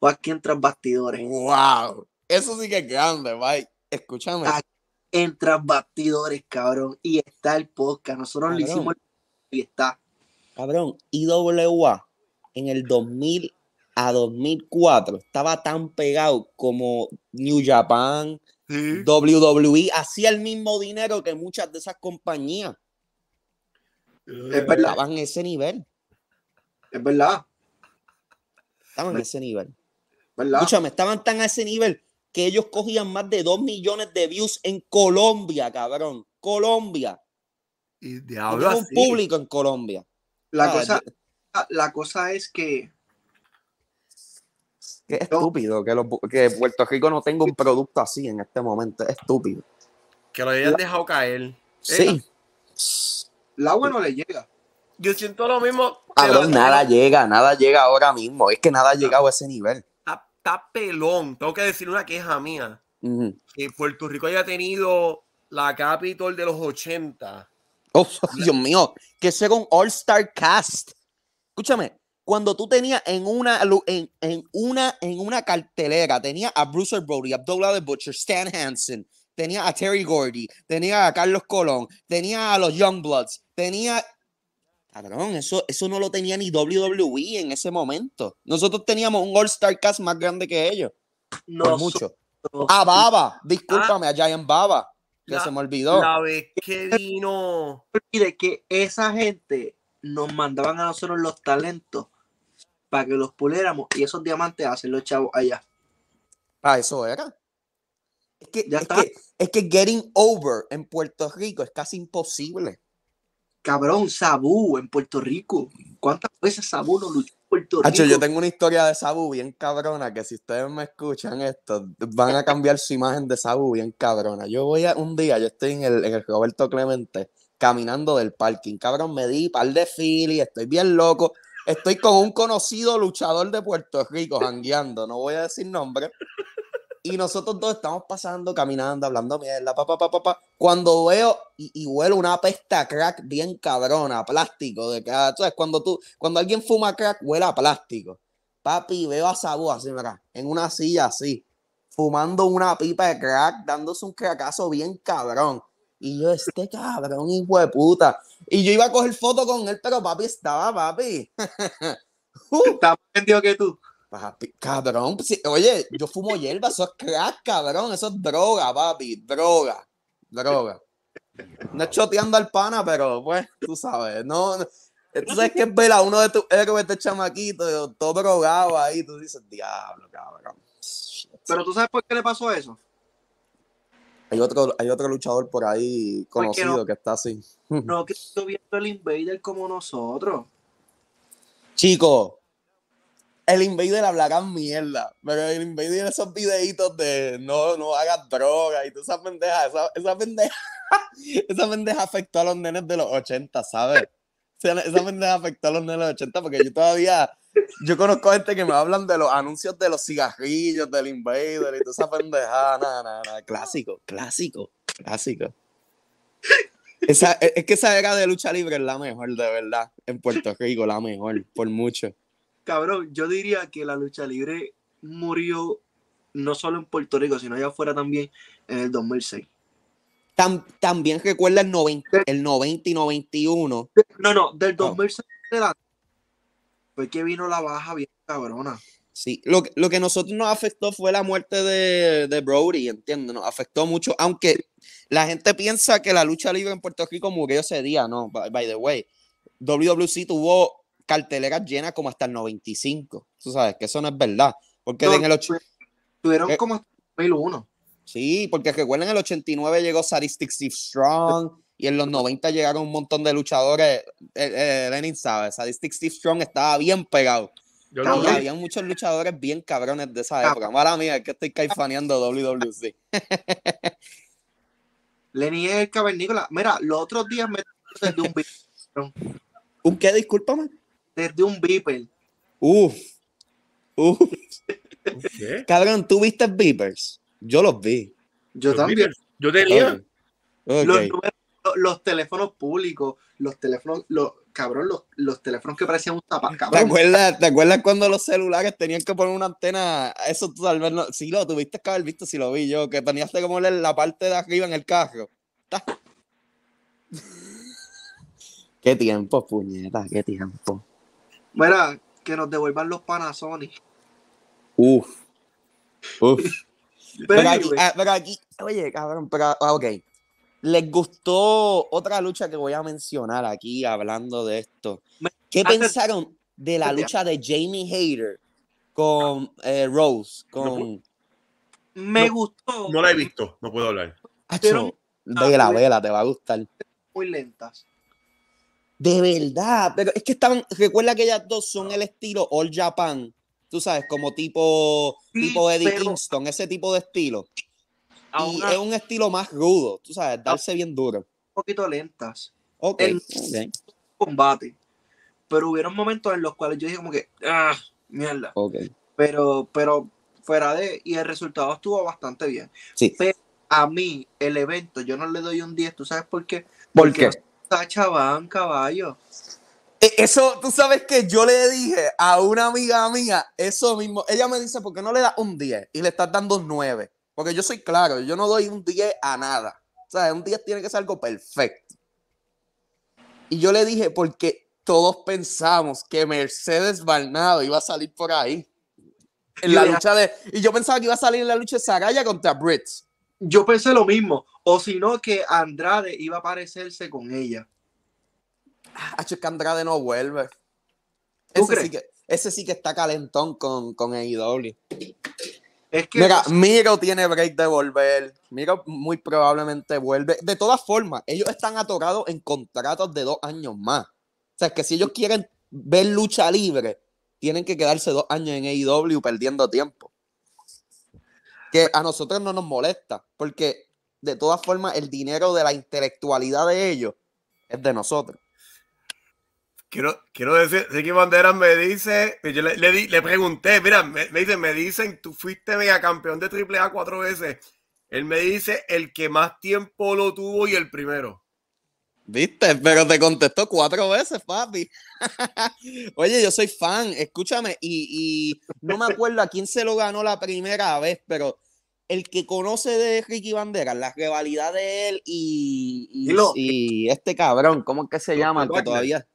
[SPEAKER 2] fue aquí en Tras Bastidores.
[SPEAKER 5] ¡Wow! Eso sí que es grande, Mike. Escúchame.
[SPEAKER 2] Ah, En Tras Bastidores, cabrón. Y está el podcast. Nosotros lo
[SPEAKER 5] Cabrón.
[SPEAKER 2] hicimos y está.
[SPEAKER 5] Cabrón, IWA en el 2000 a 2004 estaba tan pegado como New Japan,
[SPEAKER 4] Sí.
[SPEAKER 5] WWE, hacía el mismo dinero que muchas de esas compañías.
[SPEAKER 2] Es verdad.
[SPEAKER 5] Estaban en ese nivel.
[SPEAKER 2] Es verdad.
[SPEAKER 5] Estaban en ese nivel.
[SPEAKER 2] ¿Verdad?
[SPEAKER 5] Escúchame, estaban tan a ese nivel que ellos cogían más de 2 millones de views en Colombia, cabrón. Colombia.
[SPEAKER 4] Y diablo
[SPEAKER 5] tiene un público en Colombia.
[SPEAKER 2] La
[SPEAKER 5] Ah,
[SPEAKER 2] cosa, la cosa es que
[SPEAKER 5] Qué estúpido que, los- que Puerto Rico no tenga un producto así en este momento. Es estúpido.
[SPEAKER 4] Que lo hayan dejado caer.
[SPEAKER 5] Sí.
[SPEAKER 2] el agua no le llega.
[SPEAKER 4] Yo siento lo mismo.
[SPEAKER 5] Cabrón, nada llega, nada llega ahora mismo. Es que nada ha llegado a ese nivel.
[SPEAKER 4] Está, está pelón. Tengo que decir una queja mía. Que Puerto Rico haya tenido la Capitol de los 80.
[SPEAKER 5] Oh, Dios mío, que ese era un All-Star Cast. Escúchame, cuando tú tenías en una, en, en una, en una cartelera, tenía a Bruce Brody, Abdullah the Butcher, Stan Hansen, tenía a Terry Gordy, tenía a Carlos Colón, tenía a los Youngbloods, tenía... Cabrón, eso, eso no lo tenía ni WWE en ese momento. Nosotros teníamos un All-Star Cast más grande que ellos, por
[SPEAKER 2] Nosotros-
[SPEAKER 5] mucho. A Baba, discúlpame, a Giant Baba, que
[SPEAKER 4] La-
[SPEAKER 5] se me olvidó.
[SPEAKER 4] La vez que vino.
[SPEAKER 2] olvide que esa gente nos mandaban a nosotros los talentos para que los puliéramos y esos diamantes hacen los chavos allá.
[SPEAKER 5] Ah, eso era. Es que,
[SPEAKER 2] Ya
[SPEAKER 5] es,
[SPEAKER 2] está.
[SPEAKER 5] que, es que getting over en Puerto Rico es casi imposible.
[SPEAKER 2] Cabrón, Sabu en Puerto Rico. ¿Cuántas veces Sabu no luchó en Puerto Rico?
[SPEAKER 5] Hacho, yo tengo una historia de Sabu bien cabrona que si ustedes me escuchan esto, van a cambiar su imagen de Sabu bien cabrona. Yo voy a un día, yo estoy en el, en el Roberto Clemente caminando del parking. Cabrón, me di par de fili, estoy bien loco. Estoy con un conocido luchador de Puerto Rico jangueando, no voy a decir nombre. Y nosotros dos estamos pasando, caminando, hablando mierda, pa, pa, pa, pa. Cuando veo y, y huelo una pesta crack bien cabrona, plástico, de que, ah, ¿sabes? Cuando tú, cuando alguien fuma crack, huele a plástico. Papi, veo a Sabu así, en una silla así, fumando una pipa de crack, dándose un cracazo bien cabrón. Y yo, este cabrón, hijo de puta. Y yo iba a coger foto con él, pero papi estaba, papi. Uh,
[SPEAKER 2] Está más vendido que tú.
[SPEAKER 5] papi, cabrón. oye, yo fumo hierba, eso es crack, cabrón. Eso es droga, papi. Droga. Droga. No es choteando al pana, pero pues, tú sabes, no. no- Tú sabes que es ver a uno de tus héroes de chamaquito, todo drogado ahí, tú dices, diablo, cabrón.
[SPEAKER 2] Pero tú sabes por qué le pasó eso.
[SPEAKER 5] Hay otro, hay otro luchador por ahí conocido que está así.
[SPEAKER 2] No que estoy viendo el Invader como nosotros.
[SPEAKER 5] Chico, el Invader hablará mierda, pero el Invader esos videitos de no, no hagas droga y tú esa pendeja, esa, esa pendeja, esa pendeja afectó a los nenes de los 80, ¿sabes? Esa pendeja afectó a los nenes de los 80 porque yo todavía, yo conozco gente que me hablan de los anuncios de los cigarrillos del Invader y toda esa pendeja, nada, nada, nada, clásico, clásico, clásico. Esa, es es que esa era de lucha libre es la mejor, de verdad, en Puerto Rico, la mejor, por mucho.
[SPEAKER 2] Cabrón, yo diría que la lucha libre murió no solo en Puerto Rico, sino allá afuera también en el 2006.
[SPEAKER 5] Tam- también recuerda el 90, el 90 y 91.
[SPEAKER 2] No, no, del
[SPEAKER 5] Oh.
[SPEAKER 2] 2006 en adelante fue que vino la baja bien cabrona.
[SPEAKER 5] Sí, lo, que- lo que nosotros nos afectó fue la muerte de, de Brody, ¿entiendes? Nos afectó mucho, aunque la gente piensa que la lucha libre en Puerto Rico murió ese día, no, by, by the way. WWC tuvo carteleras llenas como hasta el 95, tú sabes, que eso no es verdad, porque
[SPEAKER 2] No,
[SPEAKER 5] en el ocho-
[SPEAKER 2] Tuvieron
[SPEAKER 5] Eh.
[SPEAKER 2] como hasta el 2001.
[SPEAKER 5] Sí, porque recuerden, en el 89 llegó Sadistic Steve Strong y en los 90 llegaron un montón de luchadores. Eh, eh, Lenin sabe, Sadistic Steve Strong estaba bien pegado.
[SPEAKER 4] Yo vi.
[SPEAKER 5] había muchos luchadores bien cabrones de esa época. Mala mía, es que estoy caifaneando WWC.
[SPEAKER 2] Lenny es el cavernícola. Mira, los otros días me desde un, vi-
[SPEAKER 5] ¿Un qué? Discúlpame.
[SPEAKER 2] desde un Viper.
[SPEAKER 5] Uf. Uf.
[SPEAKER 4] ¿Qué?
[SPEAKER 5] Cabrón, ¿tú viste Beepers? Yo los vi.
[SPEAKER 2] Yo
[SPEAKER 4] Los
[SPEAKER 2] también.
[SPEAKER 4] Yo tenía.
[SPEAKER 5] Ok. Ok.
[SPEAKER 2] Los, números- los, teléfonos públicos, los teléfonos, los, cabrón, los, los teléfonos que parecían un zapato,
[SPEAKER 5] ¿Te acuerdas, ¿Te acuerdas cuando los celulares tenían que poner una antena? Eso tú tal vez no. Sí, lo tuviste que haber visto si lo vi yo, que tenías que ponerle la parte de arriba en el carro. Qué tiempo, puñeta, qué tiempo.
[SPEAKER 2] Mira, que nos devuelvan los Panasonic.
[SPEAKER 5] Uf. Uf.
[SPEAKER 2] Pero,
[SPEAKER 5] Pero aquí, ah, pero aquí, oye, cabrón, pero, ah, ok. Les gustó otra lucha que voy a mencionar aquí hablando de esto. ¿Qué pensaron de la lucha de Jamie Hayter con eh, Rose? Con.
[SPEAKER 2] me
[SPEAKER 4] no,
[SPEAKER 2] gustó.
[SPEAKER 4] No la he visto, no puedo hablar.
[SPEAKER 5] Acho,
[SPEAKER 2] Ah,
[SPEAKER 5] vela, vela, te va a gustar.
[SPEAKER 2] muy lentas.
[SPEAKER 5] De verdad, pero es que estaban, recuerda que ellas dos son el estilo All Japan, tú sabes, como tipo,
[SPEAKER 2] Sí,
[SPEAKER 5] tipo Eddie
[SPEAKER 2] pero-
[SPEAKER 5] Kingston, ese tipo de estilo. Y es un estilo más rudo, tú sabes, darse bien duro.
[SPEAKER 2] un poquito lentas.
[SPEAKER 5] Ok,
[SPEAKER 2] El- Combate. Pero hubieron momentos en los cuales yo dije como que, ah, mierda.
[SPEAKER 5] ok.
[SPEAKER 2] Pero, pero fuera de, y el resultado estuvo bastante bien.
[SPEAKER 5] Sí.
[SPEAKER 2] Pero a mí, el evento, yo no le doy un 10, ¿tú sabes por qué?
[SPEAKER 5] ¿Por
[SPEAKER 2] Porque
[SPEAKER 5] qué?
[SPEAKER 2] Sacha Van, caballo.
[SPEAKER 5] E- Eso, tú sabes que yo le dije a una amiga mía eso mismo. Ella me dice, ¿por qué no le das un 10 y le estás dando un 9? Porque yo soy claro, yo no doy un 10 a nada. O sea, un 10 tiene que ser algo perfecto. Y yo le dije, porque todos pensamos que Mercedes Barnado iba a salir por ahí. En la lucha de. Y yo pensaba que iba a salir en la lucha de Saraya contra Brits.
[SPEAKER 2] Yo pensé lo mismo. O si no, que Andrade iba a parecerse con ella.
[SPEAKER 5] Hacho, es que Andrade no vuelve.
[SPEAKER 2] ¿Tú
[SPEAKER 5] Ese
[SPEAKER 2] crees?
[SPEAKER 5] sí, que, ese sí que está calentón con, con AEW.
[SPEAKER 2] Es que
[SPEAKER 5] Mira, Miro tiene break de volver. Miro muy probablemente vuelve. De todas formas, ellos están atorados en contratos de dos años más. O sea, que si ellos quieren ver lucha libre, tienen que quedarse dos años en AEW perdiendo tiempo. Que a nosotros no nos molesta, porque de todas formas el dinero de la intelectualidad de ellos es de nosotros.
[SPEAKER 4] Quiero, quiero decir, Ricky Banderas me dice, yo le, le di- le pregunté, mira, me, me dicen, me dicen, tú fuiste mega campeón de AAA cuatro veces. Él me dice el que más tiempo lo tuvo y el primero.
[SPEAKER 5] ¿Viste? Pero te contestó cuatro veces, papi. Oye, yo soy fan, escúchame, y, y no me acuerdo a quién se lo ganó la primera vez, pero el que conoce de Ricky Banderas, la rivalidad de él y, y, este cabrón, ¿cómo es que se llama? Que
[SPEAKER 4] Wagner.
[SPEAKER 5] todavía.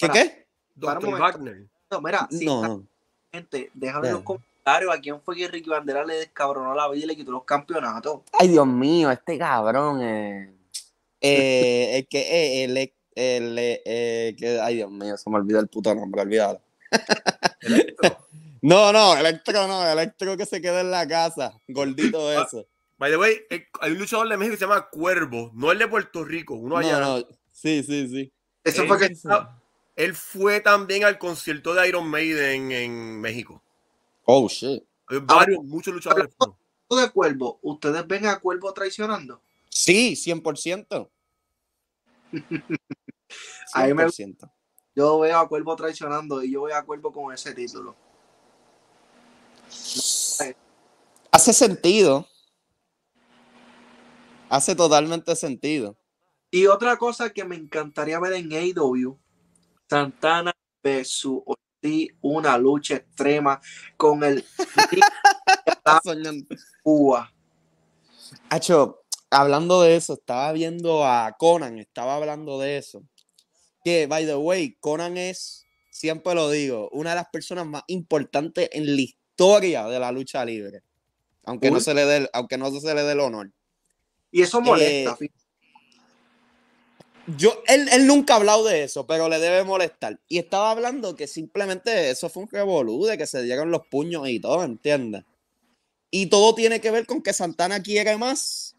[SPEAKER 5] ¿Qué
[SPEAKER 2] Para.
[SPEAKER 5] qué?
[SPEAKER 2] Para.
[SPEAKER 4] Wagner.
[SPEAKER 2] No, mira, si
[SPEAKER 5] No,
[SPEAKER 2] gente, déjame en los comentarios a quién fue que Ricky Bandera le descabronó la vida y le quitó los campeonatos.
[SPEAKER 5] Ay, Dios mío, este cabrón. Eh, eh, el que, eh, el, el, el, eh, que, ay, Dios mío, se me olvidó el puto nombre, olvídalo.
[SPEAKER 4] Electro.
[SPEAKER 5] No, no, Electro no, Electro que se queda en la casa, gordito
[SPEAKER 4] Ah,
[SPEAKER 5] eso.
[SPEAKER 4] By the way, eh, hay un luchador de México que se llama Cuervo, no el de Puerto Rico, uno allá.
[SPEAKER 5] No, no, sí, sí, sí.
[SPEAKER 2] Eso fue que
[SPEAKER 4] él fue también al concierto de Iron Maiden en México.
[SPEAKER 5] Oh, shit.
[SPEAKER 4] Hay varios, muchos luchadores.
[SPEAKER 2] de Cuervo. ¿Ustedes ven a Cuervo traicionando?
[SPEAKER 5] Sí, 100%.
[SPEAKER 2] A mí me-
[SPEAKER 5] 100%.
[SPEAKER 2] Yo veo a Cuervo traicionando y yo voy a Cuervo con ese título.
[SPEAKER 5] Hace sentido. Hace totalmente sentido.
[SPEAKER 2] Y otra cosa que me encantaría ver en AEW, Santana versus Ortiz, una lucha extrema con el. Cuba.
[SPEAKER 5] Hacho, hablando de eso, estaba viendo a Conan, estaba hablando de eso. Que, by the way, Conan es, siempre lo digo, una de las personas más importantes en la historia de la lucha libre. Aunque, no se, le dé, el- aunque no se le dé el honor.
[SPEAKER 2] Y eso molesta.
[SPEAKER 5] Eh,
[SPEAKER 2] fíjate.
[SPEAKER 5] Yo, él, él nunca ha hablado de eso, pero le debe molestar. Y estaba hablando que simplemente eso fue un revolú, de que se dieron los puños y todo, ¿entiendes? Y todo tiene que ver con que Santana quiere más.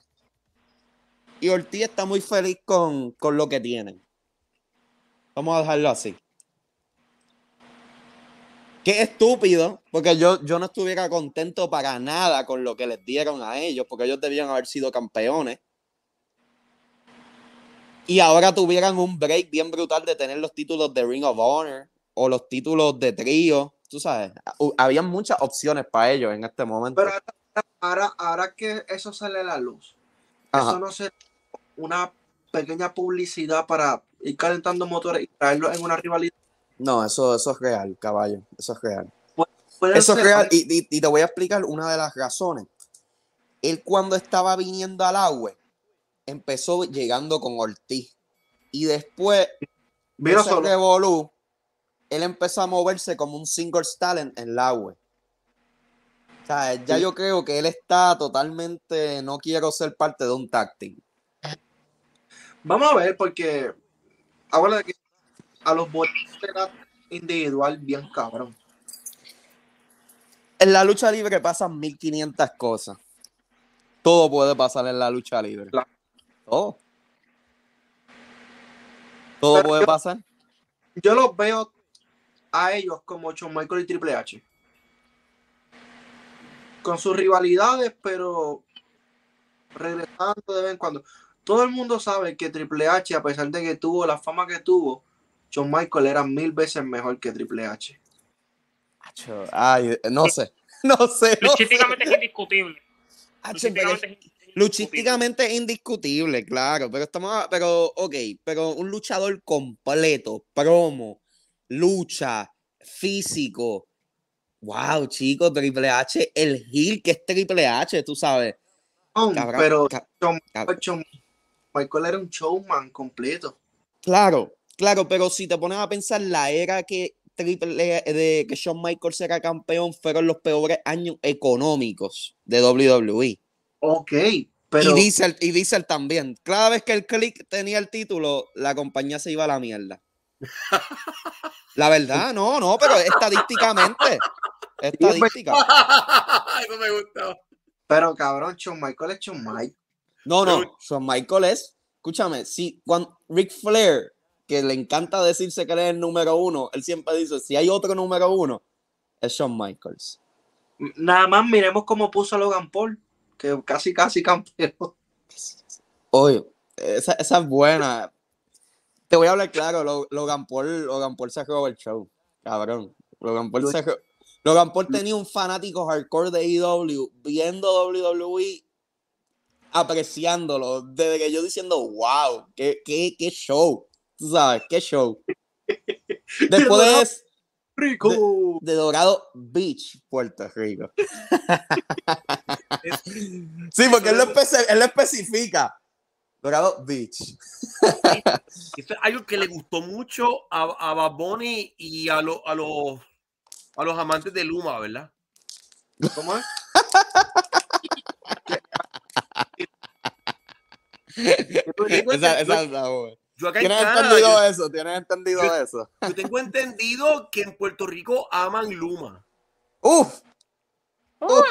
[SPEAKER 5] Y Ortiz está muy feliz con, con lo que tienen. Vamos a dejarlo así. Qué estúpido, porque yo, yo no estuviera contento para nada con lo que les dieron a ellos, porque ellos debían haber sido campeones y ahora tuvieran un break bien brutal de tener los títulos de Ring of Honor o los títulos de trío, tú sabes, habían muchas opciones para ellos en este momento.
[SPEAKER 2] Pero ahora, ahora, que eso sale a la luz,
[SPEAKER 5] Ajá.
[SPEAKER 2] eso no será una pequeña publicidad para ir calentando motores y traerlos en una rivalidad.
[SPEAKER 5] No, eso, eso es real, caballo, eso es real. Eso es real y, y- y te voy a explicar una de las razones. Él cuando estaba viniendo al agua, empezó llegando con Ortiz y después
[SPEAKER 2] Vino
[SPEAKER 5] ese
[SPEAKER 2] solo.
[SPEAKER 5] revolú, él empezó a moverse como un single star en, en la web. O sea, ya
[SPEAKER 2] Sí.
[SPEAKER 5] yo creo que él está totalmente, no quiero ser parte de un team.
[SPEAKER 2] Vamos a ver, porque ahora de que a los era individual bien cabrón.
[SPEAKER 5] En la lucha libre pasan 1500 cosas. Todo puede pasar en la lucha libre.
[SPEAKER 2] Claro.
[SPEAKER 5] Todo. Todo
[SPEAKER 2] Pero
[SPEAKER 5] puede
[SPEAKER 2] yo-
[SPEAKER 5] pasar.
[SPEAKER 2] Yo los veo a ellos como Shawn Michael y Triple H. Con sus rivalidades, pero regresando de vez en cuando. Todo el mundo sabe que Triple H, a pesar de que tuvo la fama que tuvo, Shawn Michael era mil veces mejor que Triple H.
[SPEAKER 5] Ay, no sé. No sé. no sé.
[SPEAKER 3] Luchísticamente es indiscutible. Es indiscutible.
[SPEAKER 5] Luchísticamente es indiscutible, claro, pero estamos, pero, ok, pero un luchador completo, promo, lucha, físico. Wow, chicos, Triple H, el heel que es Triple H, tú sabes.
[SPEAKER 2] Oh,
[SPEAKER 5] Cabrón,
[SPEAKER 2] pero
[SPEAKER 5] ca-
[SPEAKER 2] Shawn-
[SPEAKER 5] cab-
[SPEAKER 2] Shawn Michael era un showman completo.
[SPEAKER 5] Claro, claro, pero si te pones a pensar, la era que Triple de que Shawn Michaels era campeón fueron los peores años económicos de WWE.
[SPEAKER 2] Ok, pero
[SPEAKER 5] Y Diesel, y Diesel también. Cada vez que el Click tenía el título, la compañía se iba a la mierda. La verdad, no, no, pero estadísticamente. Estadística.
[SPEAKER 4] Eso me gustó.
[SPEAKER 2] Pero cabrón, Shawn Michael es Shawn Michael.
[SPEAKER 5] No, no, Shawn Michael es, escúchame, si cuando Ric Flair, que le encanta decirse que él es el número uno, él siempre dice, si hay otro número uno, es Shawn Michaels.
[SPEAKER 2] Nada más miremos cómo puso a Logan Paul, que casi, casi campeón.
[SPEAKER 5] Oye, esa, esa es buena. Te voy a hablar claro, Lo- Logan Paul, Logan Paul se el show, cabrón. Logan Paul, se Logan Paul tenía un fanático hardcore de AEW viendo WWE, apreciándolo, desde que yo diciendo, wow, qué, qué, qué show, tú sabes, qué show. Después
[SPEAKER 2] Rico.
[SPEAKER 5] de Dorado Beach, Puerto Rico. Sí, porque él lo, especi- él lo especifica. Dorado Beach.
[SPEAKER 4] Eso es algo que le gustó mucho a, a Bad Bunny y a, lo- a, los, a los amantes de Luma, ¿verdad?
[SPEAKER 2] ¿Cómo es?
[SPEAKER 5] Esa, esa es la buena.
[SPEAKER 4] Yo acá
[SPEAKER 5] Tienes
[SPEAKER 4] Canadá,
[SPEAKER 5] entendido
[SPEAKER 4] yo,
[SPEAKER 5] eso, tienes entendido
[SPEAKER 4] yo-
[SPEAKER 5] eso.
[SPEAKER 4] yo tengo entendido que en Puerto Rico aman Luma.
[SPEAKER 5] Uf,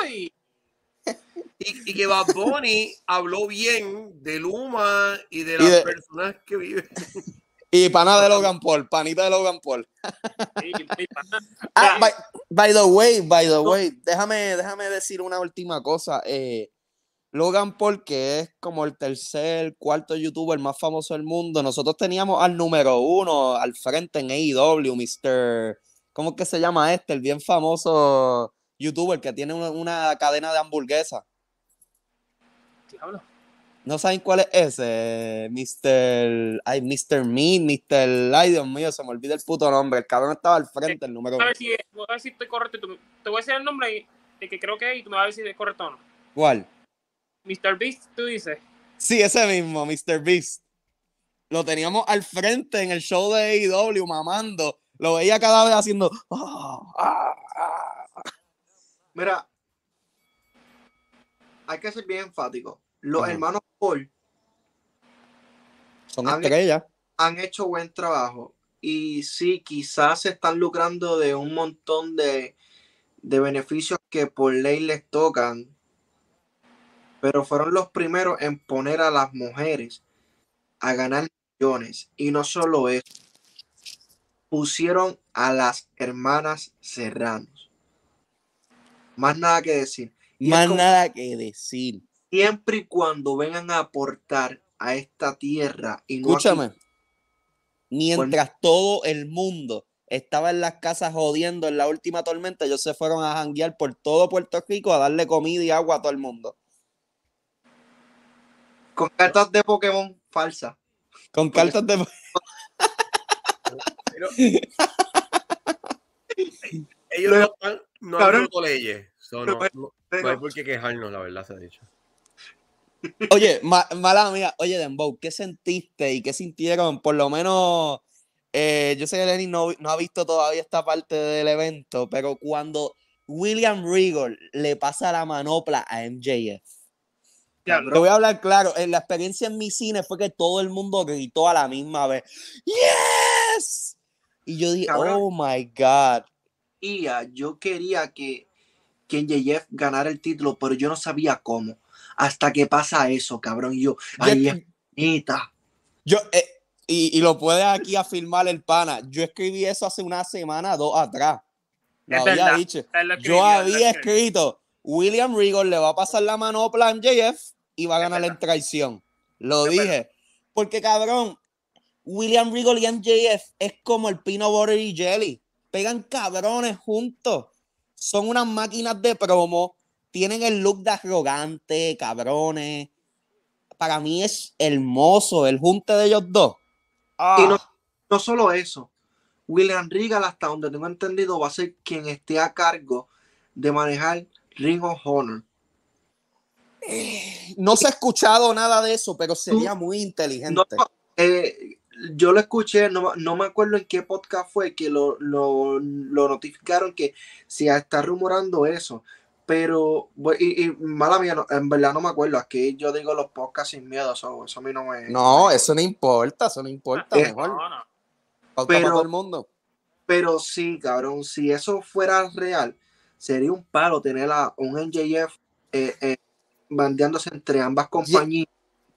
[SPEAKER 3] Ay,
[SPEAKER 4] Y, y que Bad Bunny habló bien de Luma y de
[SPEAKER 5] Y
[SPEAKER 4] las
[SPEAKER 5] de-
[SPEAKER 4] personas que viven.
[SPEAKER 5] y pana de Logan Paul, panita de Logan Paul. Ah, by the way, by the way, déjame, déjame decir una última cosa. eh, Logan Paul, que es como el tercer, cuarto youtuber más famoso del mundo, nosotros teníamos al número uno al frente en AEW, Mr. ¿Cómo es que se llama este? El bien famoso youtuber que tiene una, una cadena de hamburguesas.
[SPEAKER 3] Diablo.
[SPEAKER 5] ¿No saben cuál es ese? Mr. Ay, Mr. Mean, Mr. Ay, Dios mío, se me olvida el puto nombre. El cabrón estaba al frente, el número
[SPEAKER 3] A ver si, voy a ver si estoy correcto. te voy a decir el nombre y- que creo que es y tú me vas a ver si es correcto o no.
[SPEAKER 5] ¿Cuál?
[SPEAKER 3] Mr. Beast, tú dices.
[SPEAKER 5] Sí, ese mismo, Mr. Beast. Lo teníamos al frente en el show de AEW mamando. Lo veía cada vez haciendo. "Ah, ah, ah".
[SPEAKER 2] Mira, hay que ser bien enfático. Los
[SPEAKER 5] Ajá.
[SPEAKER 2] hermanos Paul
[SPEAKER 5] Son
[SPEAKER 2] mí-
[SPEAKER 5] estrellas.
[SPEAKER 2] han hecho buen trabajo y sí, quizás se están lucrando de un montón de, de beneficios que por ley les tocan, pero fueron los primeros en poner a las mujeres a ganar millones y no solo eso, pusieron a las hermanas serranos. Más nada que decir. Y
[SPEAKER 5] Más
[SPEAKER 2] como-
[SPEAKER 5] nada que decir.
[SPEAKER 2] siempre y cuando vengan a aportar a esta tierra y no aquí-
[SPEAKER 5] Escúchame. Mientras todo el mundo estaba en las casas jodiendo en la última tormenta, ellos se fueron a janguear por todo Puerto Rico a darle comida y agua a todo el mundo.
[SPEAKER 2] Con cartas de Pokémon falsas.
[SPEAKER 5] Con cartas de.
[SPEAKER 4] Pero- ellos
[SPEAKER 2] Pero-
[SPEAKER 4] no, han- no han
[SPEAKER 2] cabrón.
[SPEAKER 4] leyes. So, no, no- no hay por qué quejarnos, la verdad se ha dicho.
[SPEAKER 5] Oye, ma- mala mía, oye, Dembow, ¿qué sentiste y qué sintieron? Por lo menos, eh, yo sé que Lenny no, no ha visto todavía esta parte del evento, pero cuando William Regal le pasa la manopla a MJF. Te voy a hablar claro, en la experiencia en mi cine fue que todo el mundo gritó a la misma vez, ¡Yes! Y yo dije,
[SPEAKER 2] Cabrón.
[SPEAKER 5] oh my God.
[SPEAKER 2] Y yo quería que, que NJF ganara el título, pero yo no sabía cómo. Hasta que pasa eso, cabrón. Y yo, ay,
[SPEAKER 5] Yo-. Yo, eh, y, y lo puede aquí afirmar el pana. Yo escribí eso hace una semana, dos atrás. Lo
[SPEAKER 3] Es
[SPEAKER 5] había
[SPEAKER 3] verdad.
[SPEAKER 5] dicho.
[SPEAKER 3] Lo
[SPEAKER 5] Yo había escrito, William Regal le va a pasar la manopla a MJF y va a ganar en traición. Lo
[SPEAKER 3] Es
[SPEAKER 5] dije. Porque, cabrón, William Regal y MJF es como el peanut butter y jelly. Pegan cabrones juntos. Son unas máquinas de promo. Tienen el look de arrogante, cabrones. Para mí es hermoso el junte de ellos dos.
[SPEAKER 2] Y no,
[SPEAKER 5] Ah,
[SPEAKER 2] no solo eso. William Regal, hasta donde tengo entendido, va a ser quien esté a cargo de manejar Ring of Honor.
[SPEAKER 5] No se ha escuchado nada de eso, pero sería muy inteligente.
[SPEAKER 2] No, eh, yo lo escuché, no, no, me acuerdo en qué podcast fue que lo, lo, lo notificaron que se está rumorando eso. Pero, y, y, mala mía, no, en verdad no me acuerdo. Aquí yo digo los podcasts sin miedo, eso, eso a mí no me.
[SPEAKER 5] No, eso no importa, eso no importa.
[SPEAKER 2] Eh,
[SPEAKER 5] mejor.
[SPEAKER 3] No, no.
[SPEAKER 5] Pauta
[SPEAKER 2] pero-
[SPEAKER 5] todo el mundo.
[SPEAKER 2] Pero sí, cabrón, si eso fuera real, sería un palo tener a un NJF eh, eh, bandeándose entre ambas compañías.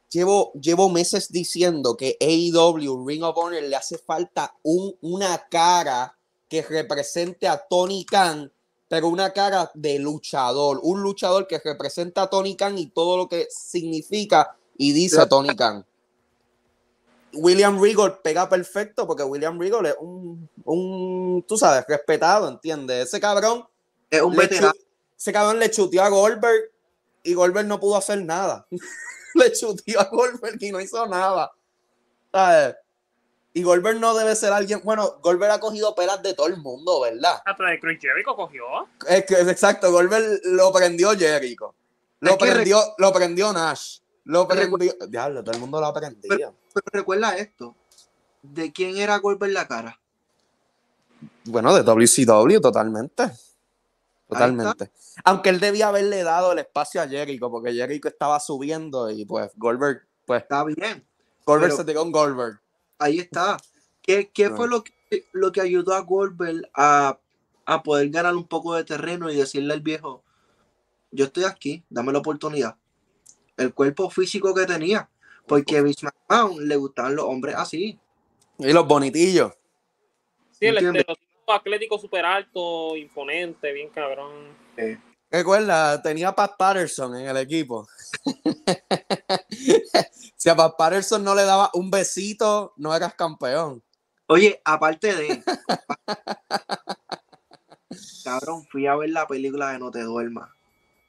[SPEAKER 5] Llevo, llevo meses diciendo que AEW, Ring of Honor, le hace falta un, una cara que represente a Tony Khan, pero una cara de luchador, un luchador que representa a Tony Khan y todo lo que significa y dice a Tony Khan. William Regal pega perfecto porque William Regal es un, un tú sabes, respetado, ¿entiendes? Ese cabrón
[SPEAKER 2] Es un veterano.
[SPEAKER 5] ese cabrón le chuteó a Goldberg y Goldberg no pudo hacer nada. le chuteó a Goldberg y no hizo nada. ¿Sabes? Y Goldberg no debe ser alguien. Bueno, Goldberg ha cogido pelas de todo el mundo, ¿verdad?
[SPEAKER 3] Hasta de Chris Jericho cogió.
[SPEAKER 5] Es que es exacto, Goldberg lo prendió Jericho. Lo prendió, lo prendió Nash. Lo prendió. Diablo, todo el mundo lo aprendió.
[SPEAKER 2] Pero recuerda esto. ¿De quién era Goldberg la cara?
[SPEAKER 5] Bueno, de WCW, totalmente. Totalmente. Aunque él debía haberle dado el espacio a Jericho, porque Jericho estaba subiendo y pues Goldberg, pues
[SPEAKER 2] Está bien.
[SPEAKER 5] Goldberg se tiró un Goldberg.
[SPEAKER 2] Ahí está. ¿Qué, qué fue lo que, lo que ayudó a Goldberg a, a poder ganar un poco de terreno y decirle al viejo, yo estoy aquí, dame la oportunidad? El cuerpo físico que tenía. Porque a Vince McMahon le gustaban los hombres así.
[SPEAKER 5] Y los bonitillos.
[SPEAKER 3] Sí, el estereotipo atlético súper alto, imponente, bien cabrón.
[SPEAKER 5] Recuerda, tenía a Pat Patterson en el equipo. si a Pat Patterson no le daba un besito, no eras campeón.
[SPEAKER 2] Oye, aparte de. Cabrón, fui a ver la película de No Te Duermas.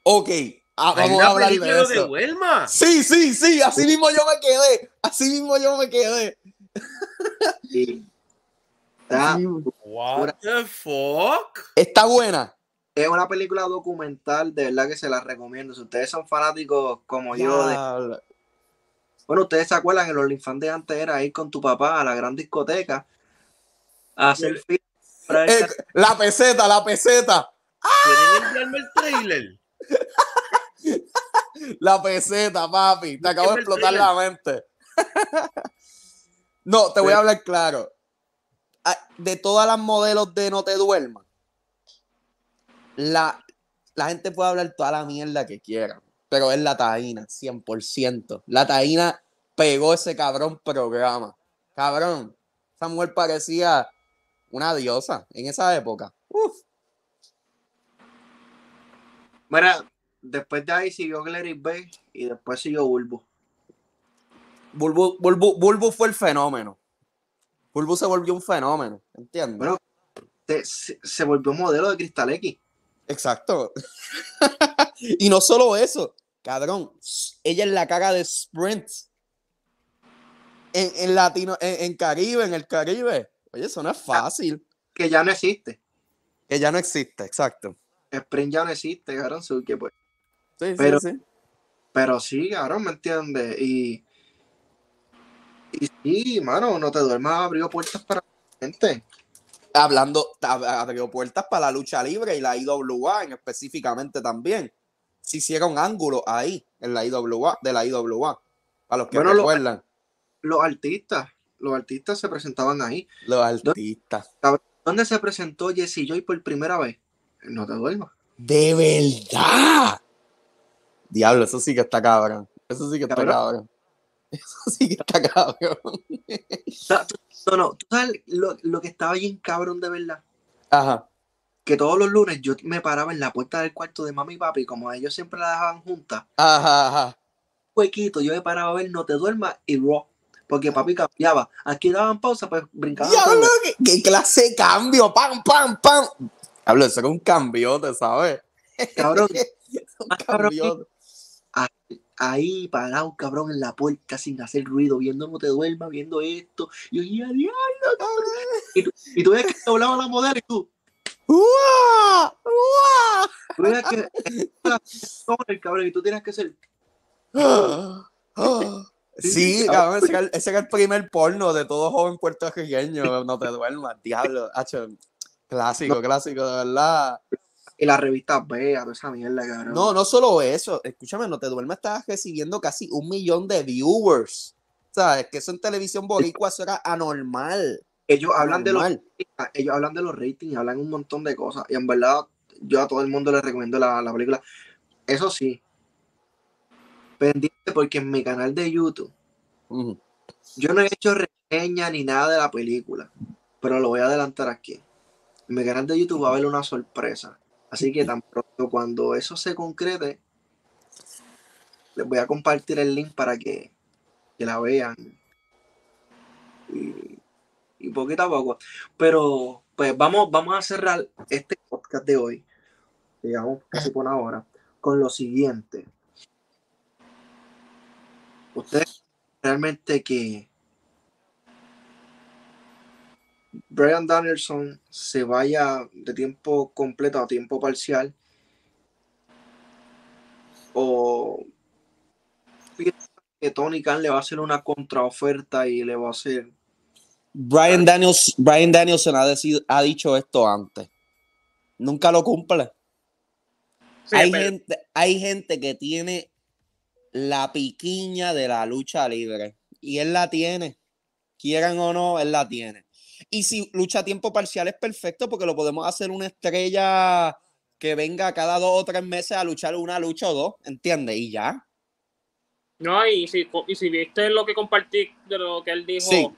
[SPEAKER 5] Ok, ah,
[SPEAKER 4] ¿Hay
[SPEAKER 5] vamos a hablar de
[SPEAKER 4] de
[SPEAKER 5] eso.
[SPEAKER 4] Huelma?
[SPEAKER 5] Sí, sí, sí, así mismo yo me quedé. Así mismo yo me quedé.
[SPEAKER 2] Y está-
[SPEAKER 4] What the fuck?
[SPEAKER 5] Está buena.
[SPEAKER 2] es una película documental, de verdad que se la recomiendo. Si ustedes son fanáticos como yo de. Bueno, ustedes se acuerdan que los infantes de antes era ir con tu papá a la gran discoteca a hacer
[SPEAKER 5] Eh, la peseta, la peseta.
[SPEAKER 4] ¿Pueden enviarme el trailer?
[SPEAKER 5] La peseta, papi. Te acabo de explotar la mente. no, te voy a hablar claro. Ah, De todas las modelos de No Te Duermas, la, la gente puede hablar toda la mierda que quiera, pero es la taína, 100%. La taína pegó ese cabrón programa. Cabrón, esa mujer parecía una diosa en esa época. Uf.
[SPEAKER 2] Mira, después de ahí siguió Glary Bay y después siguió Bulbo.
[SPEAKER 5] Bulbu, Bulbu- Bulbu fue el fenómeno. Bulbu se volvió un fenómeno, ¿entiendes?
[SPEAKER 2] Bueno, Se, se- se volvió modelo de Cristal X.
[SPEAKER 5] Exacto. y no solo eso, cabrón, ella es la cara de Sprint. En, en Latino, en, en Caribe, en el Caribe. Oye, eso no es fácil.
[SPEAKER 2] Que ya no existe.
[SPEAKER 5] Que ya no existe, exacto.
[SPEAKER 2] Sprint ya no existe, cabrón. que pues-
[SPEAKER 5] Sí, sí, sí.
[SPEAKER 2] Pero sí, cabrón, ¿me entiendes? Y, y sí, mano, no te duermas, abrió puertas para gente.
[SPEAKER 5] Hablando, ab- abrió puertas para la lucha libre y la IWA en específicamente también. Se hicieron ángulos ahí, en la IWA, de la IWA. Para los que
[SPEAKER 2] Bueno,
[SPEAKER 5] recuerdan,
[SPEAKER 2] Los artistas, los artistas se presentaban ahí.
[SPEAKER 5] los artistas.
[SPEAKER 2] ¿Dónde se presentó Jesse Joy por primera vez? No te duermas.
[SPEAKER 5] ¡De verdad! Diablo, eso sí que está cabrón. Eso sí que está
[SPEAKER 2] Cabrón.
[SPEAKER 5] cabrón. Eso sí que está cabrón.
[SPEAKER 2] No, no, tú sabes lo, lo que estaba bien cabrón de verdad.
[SPEAKER 5] Ajá.
[SPEAKER 2] Que todos los lunes yo me paraba en la puerta del cuarto de mami y papi, como ellos siempre la dejaban juntas,
[SPEAKER 5] Ajá, ajá.
[SPEAKER 2] huequito, yo me paraba a ver No te duermas y Raw. Porque papi cambiaba. Aquí daban pausa, pues brincaban.
[SPEAKER 5] Diablo,
[SPEAKER 2] todo.
[SPEAKER 5] ¿qué, qué clase de cambio? ¡Pam, pam, pam! Diablo, eso era un cambiote, ¿sabes?
[SPEAKER 2] Cabrón,
[SPEAKER 5] un
[SPEAKER 2] cabrón
[SPEAKER 5] cambiote.
[SPEAKER 2] Ahí parado, cabrón, en la puerta sin hacer ruido, viendo no te duermas, viendo esto. Y yo dije, diablo, cabrón. Y tú, y tú ves que te hablaba la modelo y tú,
[SPEAKER 5] ¡Uah! ¡Uah!
[SPEAKER 2] tú ves que el cabrón y tú tienes que ser.
[SPEAKER 5] Sí, cabrón, ese, ese era el primer porno de todo joven puertorriqueño. No te duermas, diablo. hacho, clásico, clásico, de verdad.
[SPEAKER 2] Y las revistas veas, toda esa mierda, cabrón.
[SPEAKER 5] No, no solo eso. Escúchame, no te duermas, estás recibiendo casi un millón de viewers. ¿Sabes? Que eso en televisión boricua eso era anormal.
[SPEAKER 2] Ellos hablan de los ellos hablan de los ratings, hablan un montón de cosas. Y en verdad, yo a todo el mundo le recomiendo la, la película. Eso sí, pendiente porque en mi canal de YouTube, yo no he hecho reseña ni nada de la película, pero lo voy a adelantar aquí. En mi canal de YouTube va a haber una sorpresa. Así que tan pronto cuando eso se concrete, les voy a compartir el link para que, que la vean. Y, poquito a poco. Pero pues vamos, vamos a cerrar este podcast de hoy, digamos casi por una hora, con lo siguiente. Ustedes realmente que Brian Danielson se vaya de tiempo completo a tiempo parcial o que Tony Khan le va a hacer una contraoferta y le va a hacer
[SPEAKER 5] Brian, Daniels, Brian Danielson ha, decido- ha dicho esto antes. Nunca lo cumple.
[SPEAKER 3] Sí,
[SPEAKER 5] hay,
[SPEAKER 3] pero-
[SPEAKER 5] gente, hay gente que tiene la piquiña de la lucha libre. Y él la tiene. Quieran o no, él la tiene. Y si lucha a tiempo parcial es perfecto porque lo podemos hacer una estrella que venga cada dos o tres meses a luchar una lucha o dos, ¿entiendes? Y ya.
[SPEAKER 3] No, y si, y si viste lo que compartí de lo que él dijo,
[SPEAKER 5] Sí.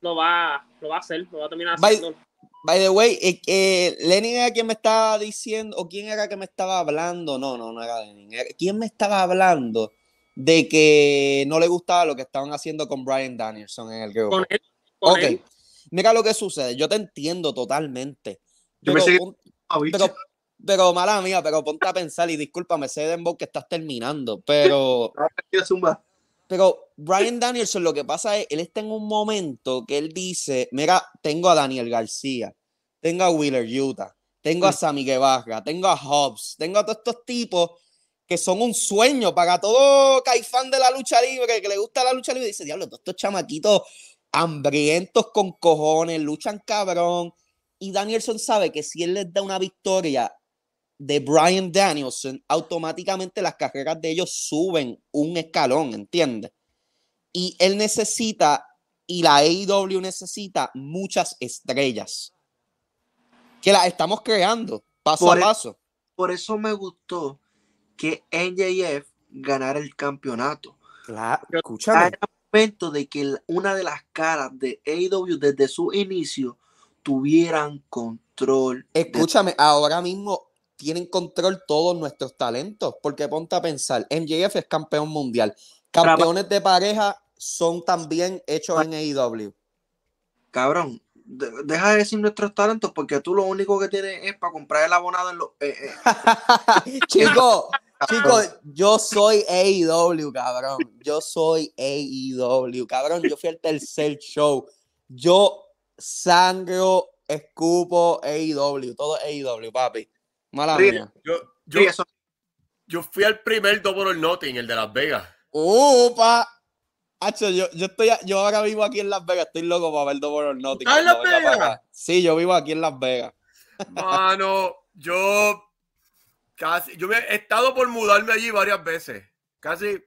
[SPEAKER 3] lo, va, lo va a hacer, lo va a terminar
[SPEAKER 5] By-
[SPEAKER 3] haciendo.
[SPEAKER 5] By the way, eh, eh, Lenin era quien me estaba diciendo, o quién era que me estaba hablando, no, no, no era Lenin, era- ¿quién me estaba hablando de que no le gustaba lo que estaban haciendo con Brian Danielson en el grupo?
[SPEAKER 3] Con él, con
[SPEAKER 5] ok,
[SPEAKER 3] él.
[SPEAKER 5] Mira lo que sucede, yo te entiendo totalmente,
[SPEAKER 2] Yo
[SPEAKER 5] pero,
[SPEAKER 2] que-
[SPEAKER 5] pon- pero, pero mala mía, pero ponte a pensar y discúlpame, sé Dembow que estás terminando, pero... Pero Brian Danielson, lo que pasa es, él está en un momento que él dice, mira, tengo a Daniel García, tengo a Wheeler Utah, tengo a Sammy Guevara, tengo a Hobbs, tengo a todos estos tipos que son un sueño para todo caifán de la lucha libre, que le gusta la lucha libre, dice, diablo, todos estos chamaquitos hambrientos con cojones, luchan cabrón. Y Danielson sabe que si él les da una victoria de Brian Danielson, automáticamente las carreras de ellos suben un escalón, ¿entiendes? Y él necesita, y la AEW necesita muchas estrellas. Que las estamos creando paso
[SPEAKER 2] Por
[SPEAKER 5] a
[SPEAKER 2] e-
[SPEAKER 5] paso.
[SPEAKER 2] Por eso me gustó que NJF ganara el campeonato.
[SPEAKER 5] Claro, escúchame.
[SPEAKER 2] Era momento de que una de las caras de AEW desde su inicio tuvieran control. de-
[SPEAKER 5] Escúchame, ahora mismo tienen control todos nuestros talentos, porque ponte a pensar, MJF es campeón mundial, campeones de pareja son también hechos en AEW.
[SPEAKER 2] Cabrón, de- deja de decir nuestros talentos porque tú lo único que tienes es para comprar el abonado en los... eh, eh,
[SPEAKER 5] Chicos, chicos, yo soy AEW, cabrón. Yo soy AEW, cabrón. Yo fui al tercer show. Yo sangro, escupo AEW, todo AEW, papi. Mala
[SPEAKER 2] Sí.
[SPEAKER 5] mía.
[SPEAKER 6] Yo, yo, yo fui al primer Double or Nothing, el de Las Vegas.
[SPEAKER 5] ¡Upa! Hacho, yo, yo, estoy, a- yo ahora vivo aquí en Las Vegas, estoy loco para ver Double or Nothing.
[SPEAKER 6] ¿Estás en Las Vegas?
[SPEAKER 5] Sí, yo vivo aquí en Las Vegas.
[SPEAKER 6] Mano, yo casi, yo me he estado por mudarme allí varias veces. Casi,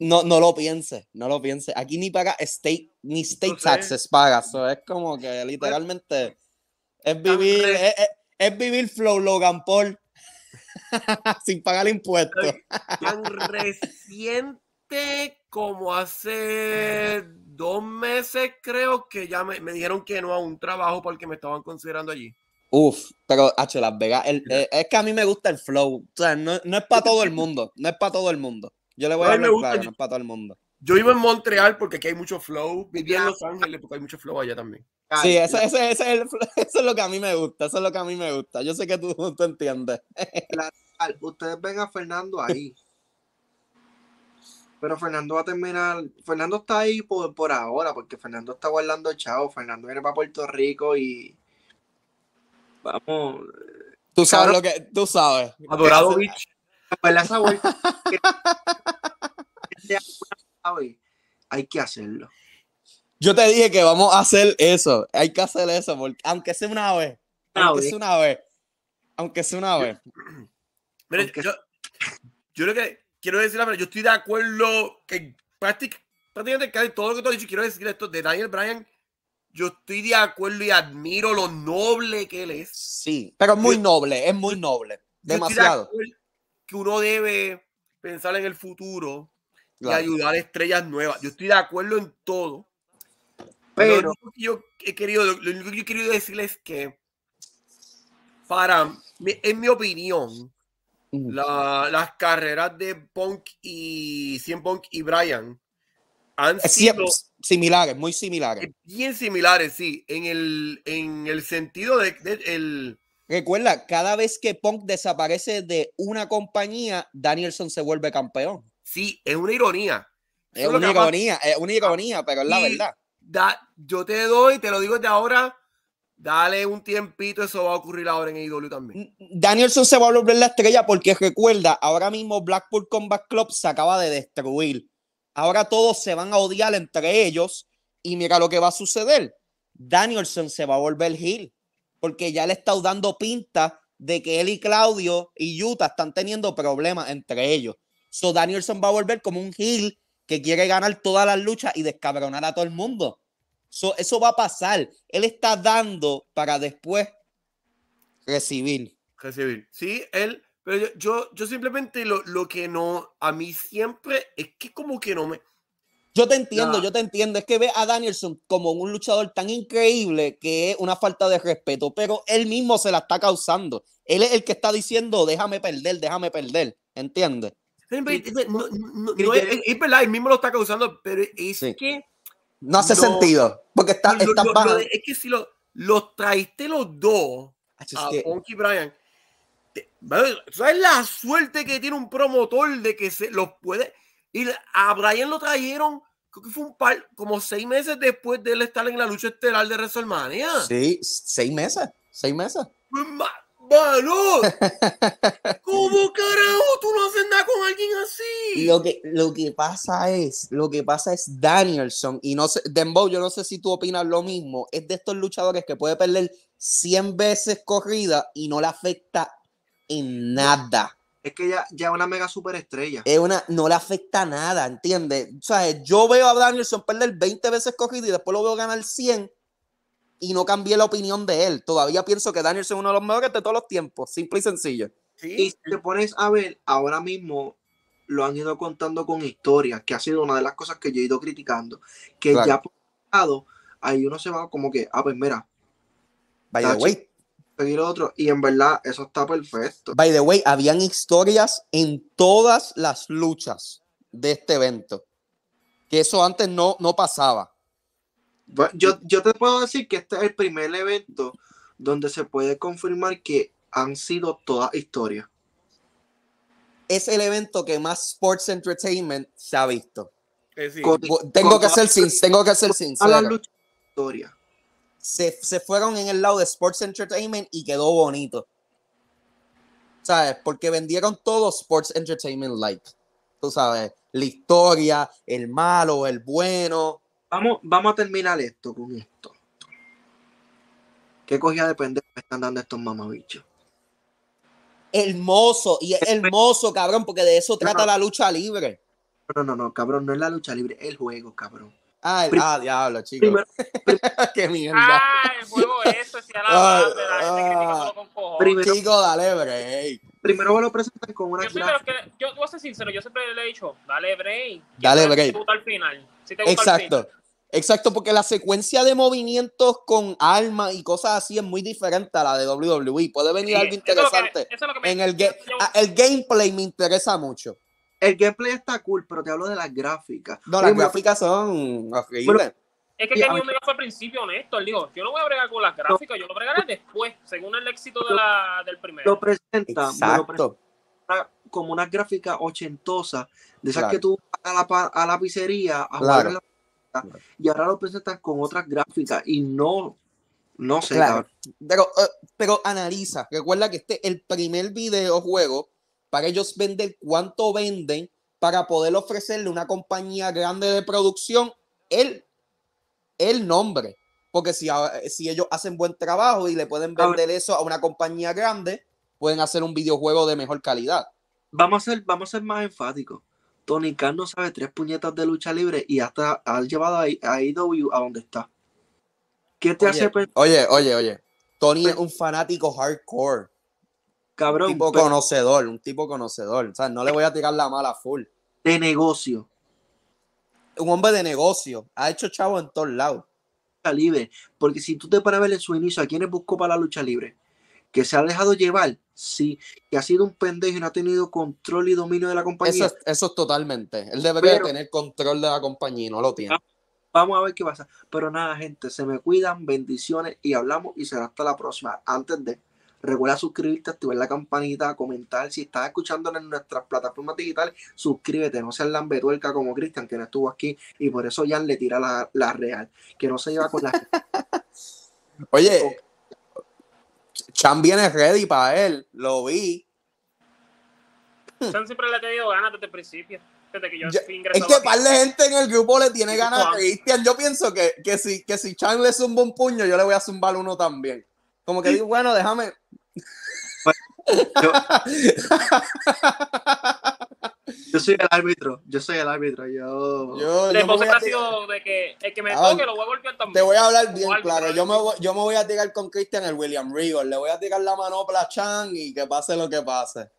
[SPEAKER 5] No, no lo pienses, no lo pienses. Aquí ni paga state, ni state taxes paga. So, es como que literalmente es vivir, es- es vivir Flow Logan Paul sin pagar impuestos.
[SPEAKER 6] tan reciente como hace dos meses, creo que ya me, me dijeron que no a un trabajo porque me estaban considerando allí.
[SPEAKER 5] Uf, pero H, Las Vegas, el- eh, es que a mí me gusta el flow. O sea, no, no es para todo el mundo, no es para todo el mundo. Yo le voy a
[SPEAKER 6] a
[SPEAKER 5] hablar
[SPEAKER 6] gusta,
[SPEAKER 5] claro,
[SPEAKER 6] yo-
[SPEAKER 5] no es para todo el mundo.
[SPEAKER 6] Yo vivo en Montreal porque aquí hay mucho flow. Viví en Los Ángeles porque hay mucho flow allá también.
[SPEAKER 5] Sí, ese, ese- ese es el eso es lo que a mí me gusta, eso es lo que a mí me gusta. Yo sé que tú, tú entiendes.
[SPEAKER 2] Ustedes ven a Fernando ahí. Pero Fernando va a terminar. Fernando está ahí por, por ahora, porque Fernando está guardando chao. Fernando viene para Puerto Rico y. Vamos.
[SPEAKER 5] Tú sabes lo que. Tú sabes.
[SPEAKER 4] Adorado Beach.
[SPEAKER 2] Una vez, Hay que hacerlo.
[SPEAKER 5] Yo te dije que vamos a hacer eso. Hay que hacer eso, porque, aunque sea una vez. Aunque sea una vez. Aunque sea una vez.
[SPEAKER 4] Yo, yo lo que quiero decir, yo estoy de acuerdo que práctic- prácticamente casi todo lo que tú has dicho, quiero decir esto de Daniel Bryan, yo estoy de acuerdo y admiro lo noble que él es.
[SPEAKER 5] Sí. Pero es muy noble, es muy noble.
[SPEAKER 4] De
[SPEAKER 5] Demasiado.
[SPEAKER 4] que uno debe pensar en el futuro y ayudar a estrellas nuevas. Yo estoy de acuerdo en todo.
[SPEAKER 2] Pero-
[SPEAKER 4] lo único que yo he querido, lo único que yo he querido decirles es que, para, en mi opinión, la- las carreras de Punk y Cien Punk y Brian han sido
[SPEAKER 5] similares, muy similares.
[SPEAKER 4] bien similares, sí, en el, en el sentido de, de- el,
[SPEAKER 5] Recuerda, cada vez que Punk desaparece de una compañía, Danielson se vuelve campeón.
[SPEAKER 4] sí, es una ironía.
[SPEAKER 5] Es
[SPEAKER 4] Eso
[SPEAKER 5] una ironía, es una ironía, pero es la verdad.
[SPEAKER 4] Da- yo te doy, te lo digo desde ahora, dale un tiempito, eso va a ocurrir ahora en AEW también.
[SPEAKER 5] Danielson se va a volver la estrella porque recuerda, ahora mismo Blackpool Combat Club se acaba de destruir. Ahora todos se van a odiar entre ellos y mira lo que va a suceder. Danielson se va a volver heel porque ya le está dando pinta de que él y Claudio y Utah están teniendo problemas entre ellos. So Danielson va a volver como un heel que quiere ganar todas las luchas y descabronar a todo el mundo. So, eso va a pasar. Él está dando para después recibir.
[SPEAKER 4] recibir. Sí, él, pero yo, yo, yo simplemente lo, lo que no, a mí siempre es que como que no me...
[SPEAKER 5] Yo te entiendo,
[SPEAKER 2] No.
[SPEAKER 5] yo te entiendo. Es que ve a Danielson como un luchador tan increíble que es una falta de respeto, pero él mismo se la está causando. Él es el que está diciendo, déjame perder, déjame perder. ¿Entiendes?
[SPEAKER 4] No, no, no, es, es verdad, él mismo lo está causando, pero es
[SPEAKER 5] Sí.
[SPEAKER 4] que...
[SPEAKER 5] No hace sentido. Porque está, está
[SPEAKER 4] lo- lo es que si lo, los traiste los dos a
[SPEAKER 5] que-
[SPEAKER 4] Punk y Brian, te- ¿sabes ¿sabes la suerte que tiene un promotor de que se los puede... Y a Brian lo trajeron, creo que fue un par, como seis meses después de él estar en la lucha estelar de WrestleMania.
[SPEAKER 5] Sí, seis meses. Seis meses.
[SPEAKER 4] Pues, ma- ¡Mano! ¿Cómo carajo tú no haces nada con alguien así?
[SPEAKER 5] Lo que, lo que pasa es, lo que pasa es Danielson, y no sé, Dembow, yo no sé si tú opinas lo mismo, es de estos luchadores que puede perder 100 veces corrida y no le afecta en nada.
[SPEAKER 2] Es que ya, ya una mega superestrella.
[SPEAKER 5] Es una, no le afecta nada, ¿entiendes? O sea, yo veo a Danielson perder 20 veces corrida y después lo veo ganar 100 y no cambié la opinión de él. Todavía pienso que Danielson es uno de los mejores de todos los tiempos, simple y sencillo.
[SPEAKER 2] Y si te pones a ver, ahora mismo lo han ido contando con historias, que ha sido una de las cosas que yo he ido criticando. Que
[SPEAKER 5] Claro.
[SPEAKER 2] ya por un lado, ahí uno se va como que, ah, pues mira,
[SPEAKER 5] By the.
[SPEAKER 2] Seguir otro. Y en verdad, eso está perfecto.
[SPEAKER 5] By the way, habían historias en todas las luchas de este evento. Que eso antes no, no pasaba.
[SPEAKER 2] Bueno, Yo, yo te puedo decir que este es el primer evento donde se puede confirmar que han sido todas historias.
[SPEAKER 5] Es el evento que más Sports Entertainment se ha visto.
[SPEAKER 4] eh, sí.
[SPEAKER 2] Con-
[SPEAKER 5] Bu- Tengo
[SPEAKER 2] con
[SPEAKER 5] que ser, sin- tengo que ser
[SPEAKER 2] A
[SPEAKER 5] sincero.
[SPEAKER 2] luchas historias.
[SPEAKER 5] Se, se fueron en el lado de Sports Entertainment y quedó bonito. ¿Sabes? Porque vendieron todo Sports Entertainment Light. Tú sabes, la historia, el malo, el bueno.
[SPEAKER 2] Vamos, vamos a terminar esto con esto. ¿Qué cogida de pendejo me están dando estos mamabichos?
[SPEAKER 5] Hermoso, y es hermoso, cabrón, porque de eso trata la lucha libre.
[SPEAKER 2] No, no, no, cabrón, no es la lucha libre, es el juego, cabrón.
[SPEAKER 5] El-
[SPEAKER 2] Prim-
[SPEAKER 5] ah, diablo, chicos.
[SPEAKER 2] Primero,
[SPEAKER 5] Qué mierda.
[SPEAKER 3] Ah, el juego eso, si a
[SPEAKER 5] Ah,
[SPEAKER 3] la la gente
[SPEAKER 5] ah.
[SPEAKER 3] criticándolo con cojones.
[SPEAKER 2] primero,
[SPEAKER 5] Chico, dale break.
[SPEAKER 2] primero me lo presentan con una
[SPEAKER 3] Yo, primero que, yo voy a ser sincero, yo siempre le he dicho, dale break.
[SPEAKER 5] Dale
[SPEAKER 3] Si
[SPEAKER 5] break.
[SPEAKER 3] te gusta al final. Si te gusta al
[SPEAKER 5] Exacto.
[SPEAKER 3] final.
[SPEAKER 5] Exacto, porque la secuencia de movimientos con armas y cosas así es muy diferente a la de WWE. Puede venir
[SPEAKER 3] Sí,
[SPEAKER 5] algo
[SPEAKER 3] eso es lo que-
[SPEAKER 5] interesante.
[SPEAKER 3] eso es lo que me-
[SPEAKER 5] En el, ga-
[SPEAKER 3] yo-
[SPEAKER 5] ah, el gameplay me interesa mucho.
[SPEAKER 2] El gameplay está cool, pero te hablo de las gráficas.
[SPEAKER 5] No, las gráficas son horribles.
[SPEAKER 3] Es que Kenny Omega fue al principio honesto. Él dijo, yo no voy a bregar con las gráficas, yo lo bregaré después, según el éxito de la, del primero.
[SPEAKER 2] Lo presentan, me lo presentan
[SPEAKER 5] Exacto.
[SPEAKER 2] una como unas gráficas ochentosas, de esas
[SPEAKER 5] Claro.
[SPEAKER 2] que tú vas a la, pa- a la pizzería a jugar
[SPEAKER 5] Claro.
[SPEAKER 2] en la pizzería, y ahora lo presentan con otras gráficas y no, no sé.
[SPEAKER 5] Pero, eh, pero analiza, recuerda que este es el primer videojuego para ellos vender cuánto venden para poder ofrecerle a una compañía grande de producción el, el nombre. Porque si, a- si ellos hacen buen trabajo y le pueden vender eso a una compañía grande, pueden hacer un videojuego de mejor calidad.
[SPEAKER 2] Vamos a ser, vamos a ser más enfáticos. Tony Khan no sabe tres puñetas de lucha libre y hasta ha llevado a, AEW a donde está. ¿Qué te hace
[SPEAKER 5] Oye,
[SPEAKER 2] pensar,
[SPEAKER 5] oye, oye, oye. Tony es un fanático hardcore, un
[SPEAKER 2] cabrón,
[SPEAKER 5] tipo
[SPEAKER 2] pero
[SPEAKER 5] conocedor, un tipo conocedor. O sea, no le voy a tirar la mala full.
[SPEAKER 2] de negocio?
[SPEAKER 5] Un hombre de negocio. Ha hecho chavo en todos lados.
[SPEAKER 2] lucha libre. Porque si tú te paras a ver en su inicio, ¿a quiénes buscó para la lucha libre? Que se ha dejado llevar, sí. Que ha sido un pendejo y no ha tenido control y dominio de la compañía.
[SPEAKER 5] Eso es, eso es totalmente. Él debería
[SPEAKER 2] Pero-
[SPEAKER 5] tener control de la compañía y no lo tiene.
[SPEAKER 2] Vamos a ver qué pasa. Pero nada, gente, se me cuidan, bendiciones y hablamos y será hasta la próxima. Antes de, recuerda suscribirte, activar la campanita, comentar. Si estás escuchando en nuestras plataformas digitales, suscríbete, no seas lambetuerca como Cristian, que no estuvo aquí y por eso Jan le tira la, la real, que no se lleva con la
[SPEAKER 5] Oye, Chan viene ready para él. Lo vi.
[SPEAKER 3] Chan siempre le ha tenido ganas desde el principio. Desde que yo
[SPEAKER 5] Es que
[SPEAKER 3] aquí.
[SPEAKER 5] par de gente en el grupo le tiene ganas a. Cristian. Yo pienso que, que, si, que si Chan le zumba un puño, yo le voy a zumbar uno también. Como que digo, bueno, déjame.
[SPEAKER 2] Yo- Yo soy el árbitro, yo soy el árbitro, yo...
[SPEAKER 5] Yo,
[SPEAKER 3] ha sido de que el que me
[SPEAKER 5] Ah,
[SPEAKER 3] toque lo voy a golpear
[SPEAKER 5] te
[SPEAKER 3] también.
[SPEAKER 5] voy a hablar bien
[SPEAKER 3] árbitro,
[SPEAKER 5] claro. Yo me, voy, yo me voy a tirar con Cristian el William Regal. Le voy a tirar la manopla a Chan y que pase lo que pase.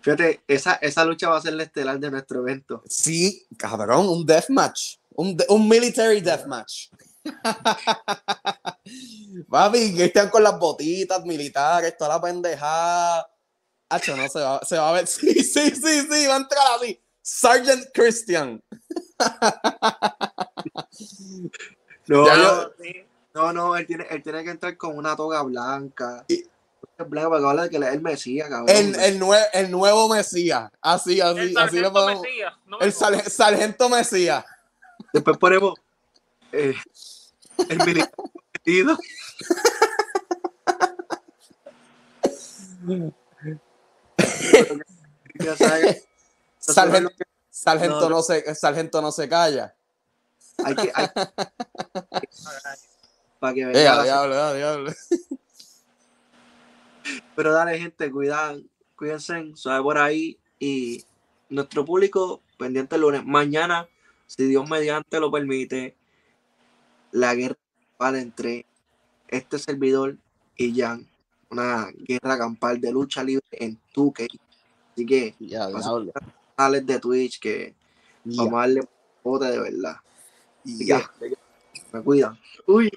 [SPEAKER 2] Fíjate, esa, esa lucha va a ser la estelar de nuestro evento.
[SPEAKER 5] Sí, cabrón, un deathmatch. Un, de- un military deathmatch. Papi, que están con las botitas militares, toda la pendejada. Hacho, no se va, se va a ver. Sí, sí, sí, sí, va a entrar así. Sergeant Christian.
[SPEAKER 2] No,
[SPEAKER 5] Ya
[SPEAKER 2] no, no, no, él tiene, él tiene que entrar con una toga blanca.
[SPEAKER 5] Y-
[SPEAKER 2] Blanca para que hable de que él es el Mesías, cabrón.
[SPEAKER 5] El, el, nue- el nuevo Mesías. Así, así,
[SPEAKER 3] El
[SPEAKER 5] así le
[SPEAKER 3] sargento
[SPEAKER 5] podemos.
[SPEAKER 3] Mesías, no me
[SPEAKER 5] El sargento Mesías.
[SPEAKER 2] Después ponemos eh, el militar metido. Ya sabes,
[SPEAKER 5] Sargento, sargento,
[SPEAKER 2] No,
[SPEAKER 5] no, se, sargento no se calla.
[SPEAKER 2] hay que, hay- para que
[SPEAKER 5] Eh,
[SPEAKER 2] venga
[SPEAKER 5] diablo, diablo.
[SPEAKER 2] Pero dale, gente, cuidan, cuídense, suave por ahí. Y nuestro público, pendiente el lunes. Mañana, si Dios mediante lo permite, la guerra campal entre este servidor y Jan. Una guerra campal de lucha libre en 2K. Así que,
[SPEAKER 5] Ya,
[SPEAKER 2] canales de Twitch que
[SPEAKER 5] Ya,
[SPEAKER 2] vamos a darle bote de verdad. Así
[SPEAKER 5] ya.
[SPEAKER 2] me cuidan. Uy.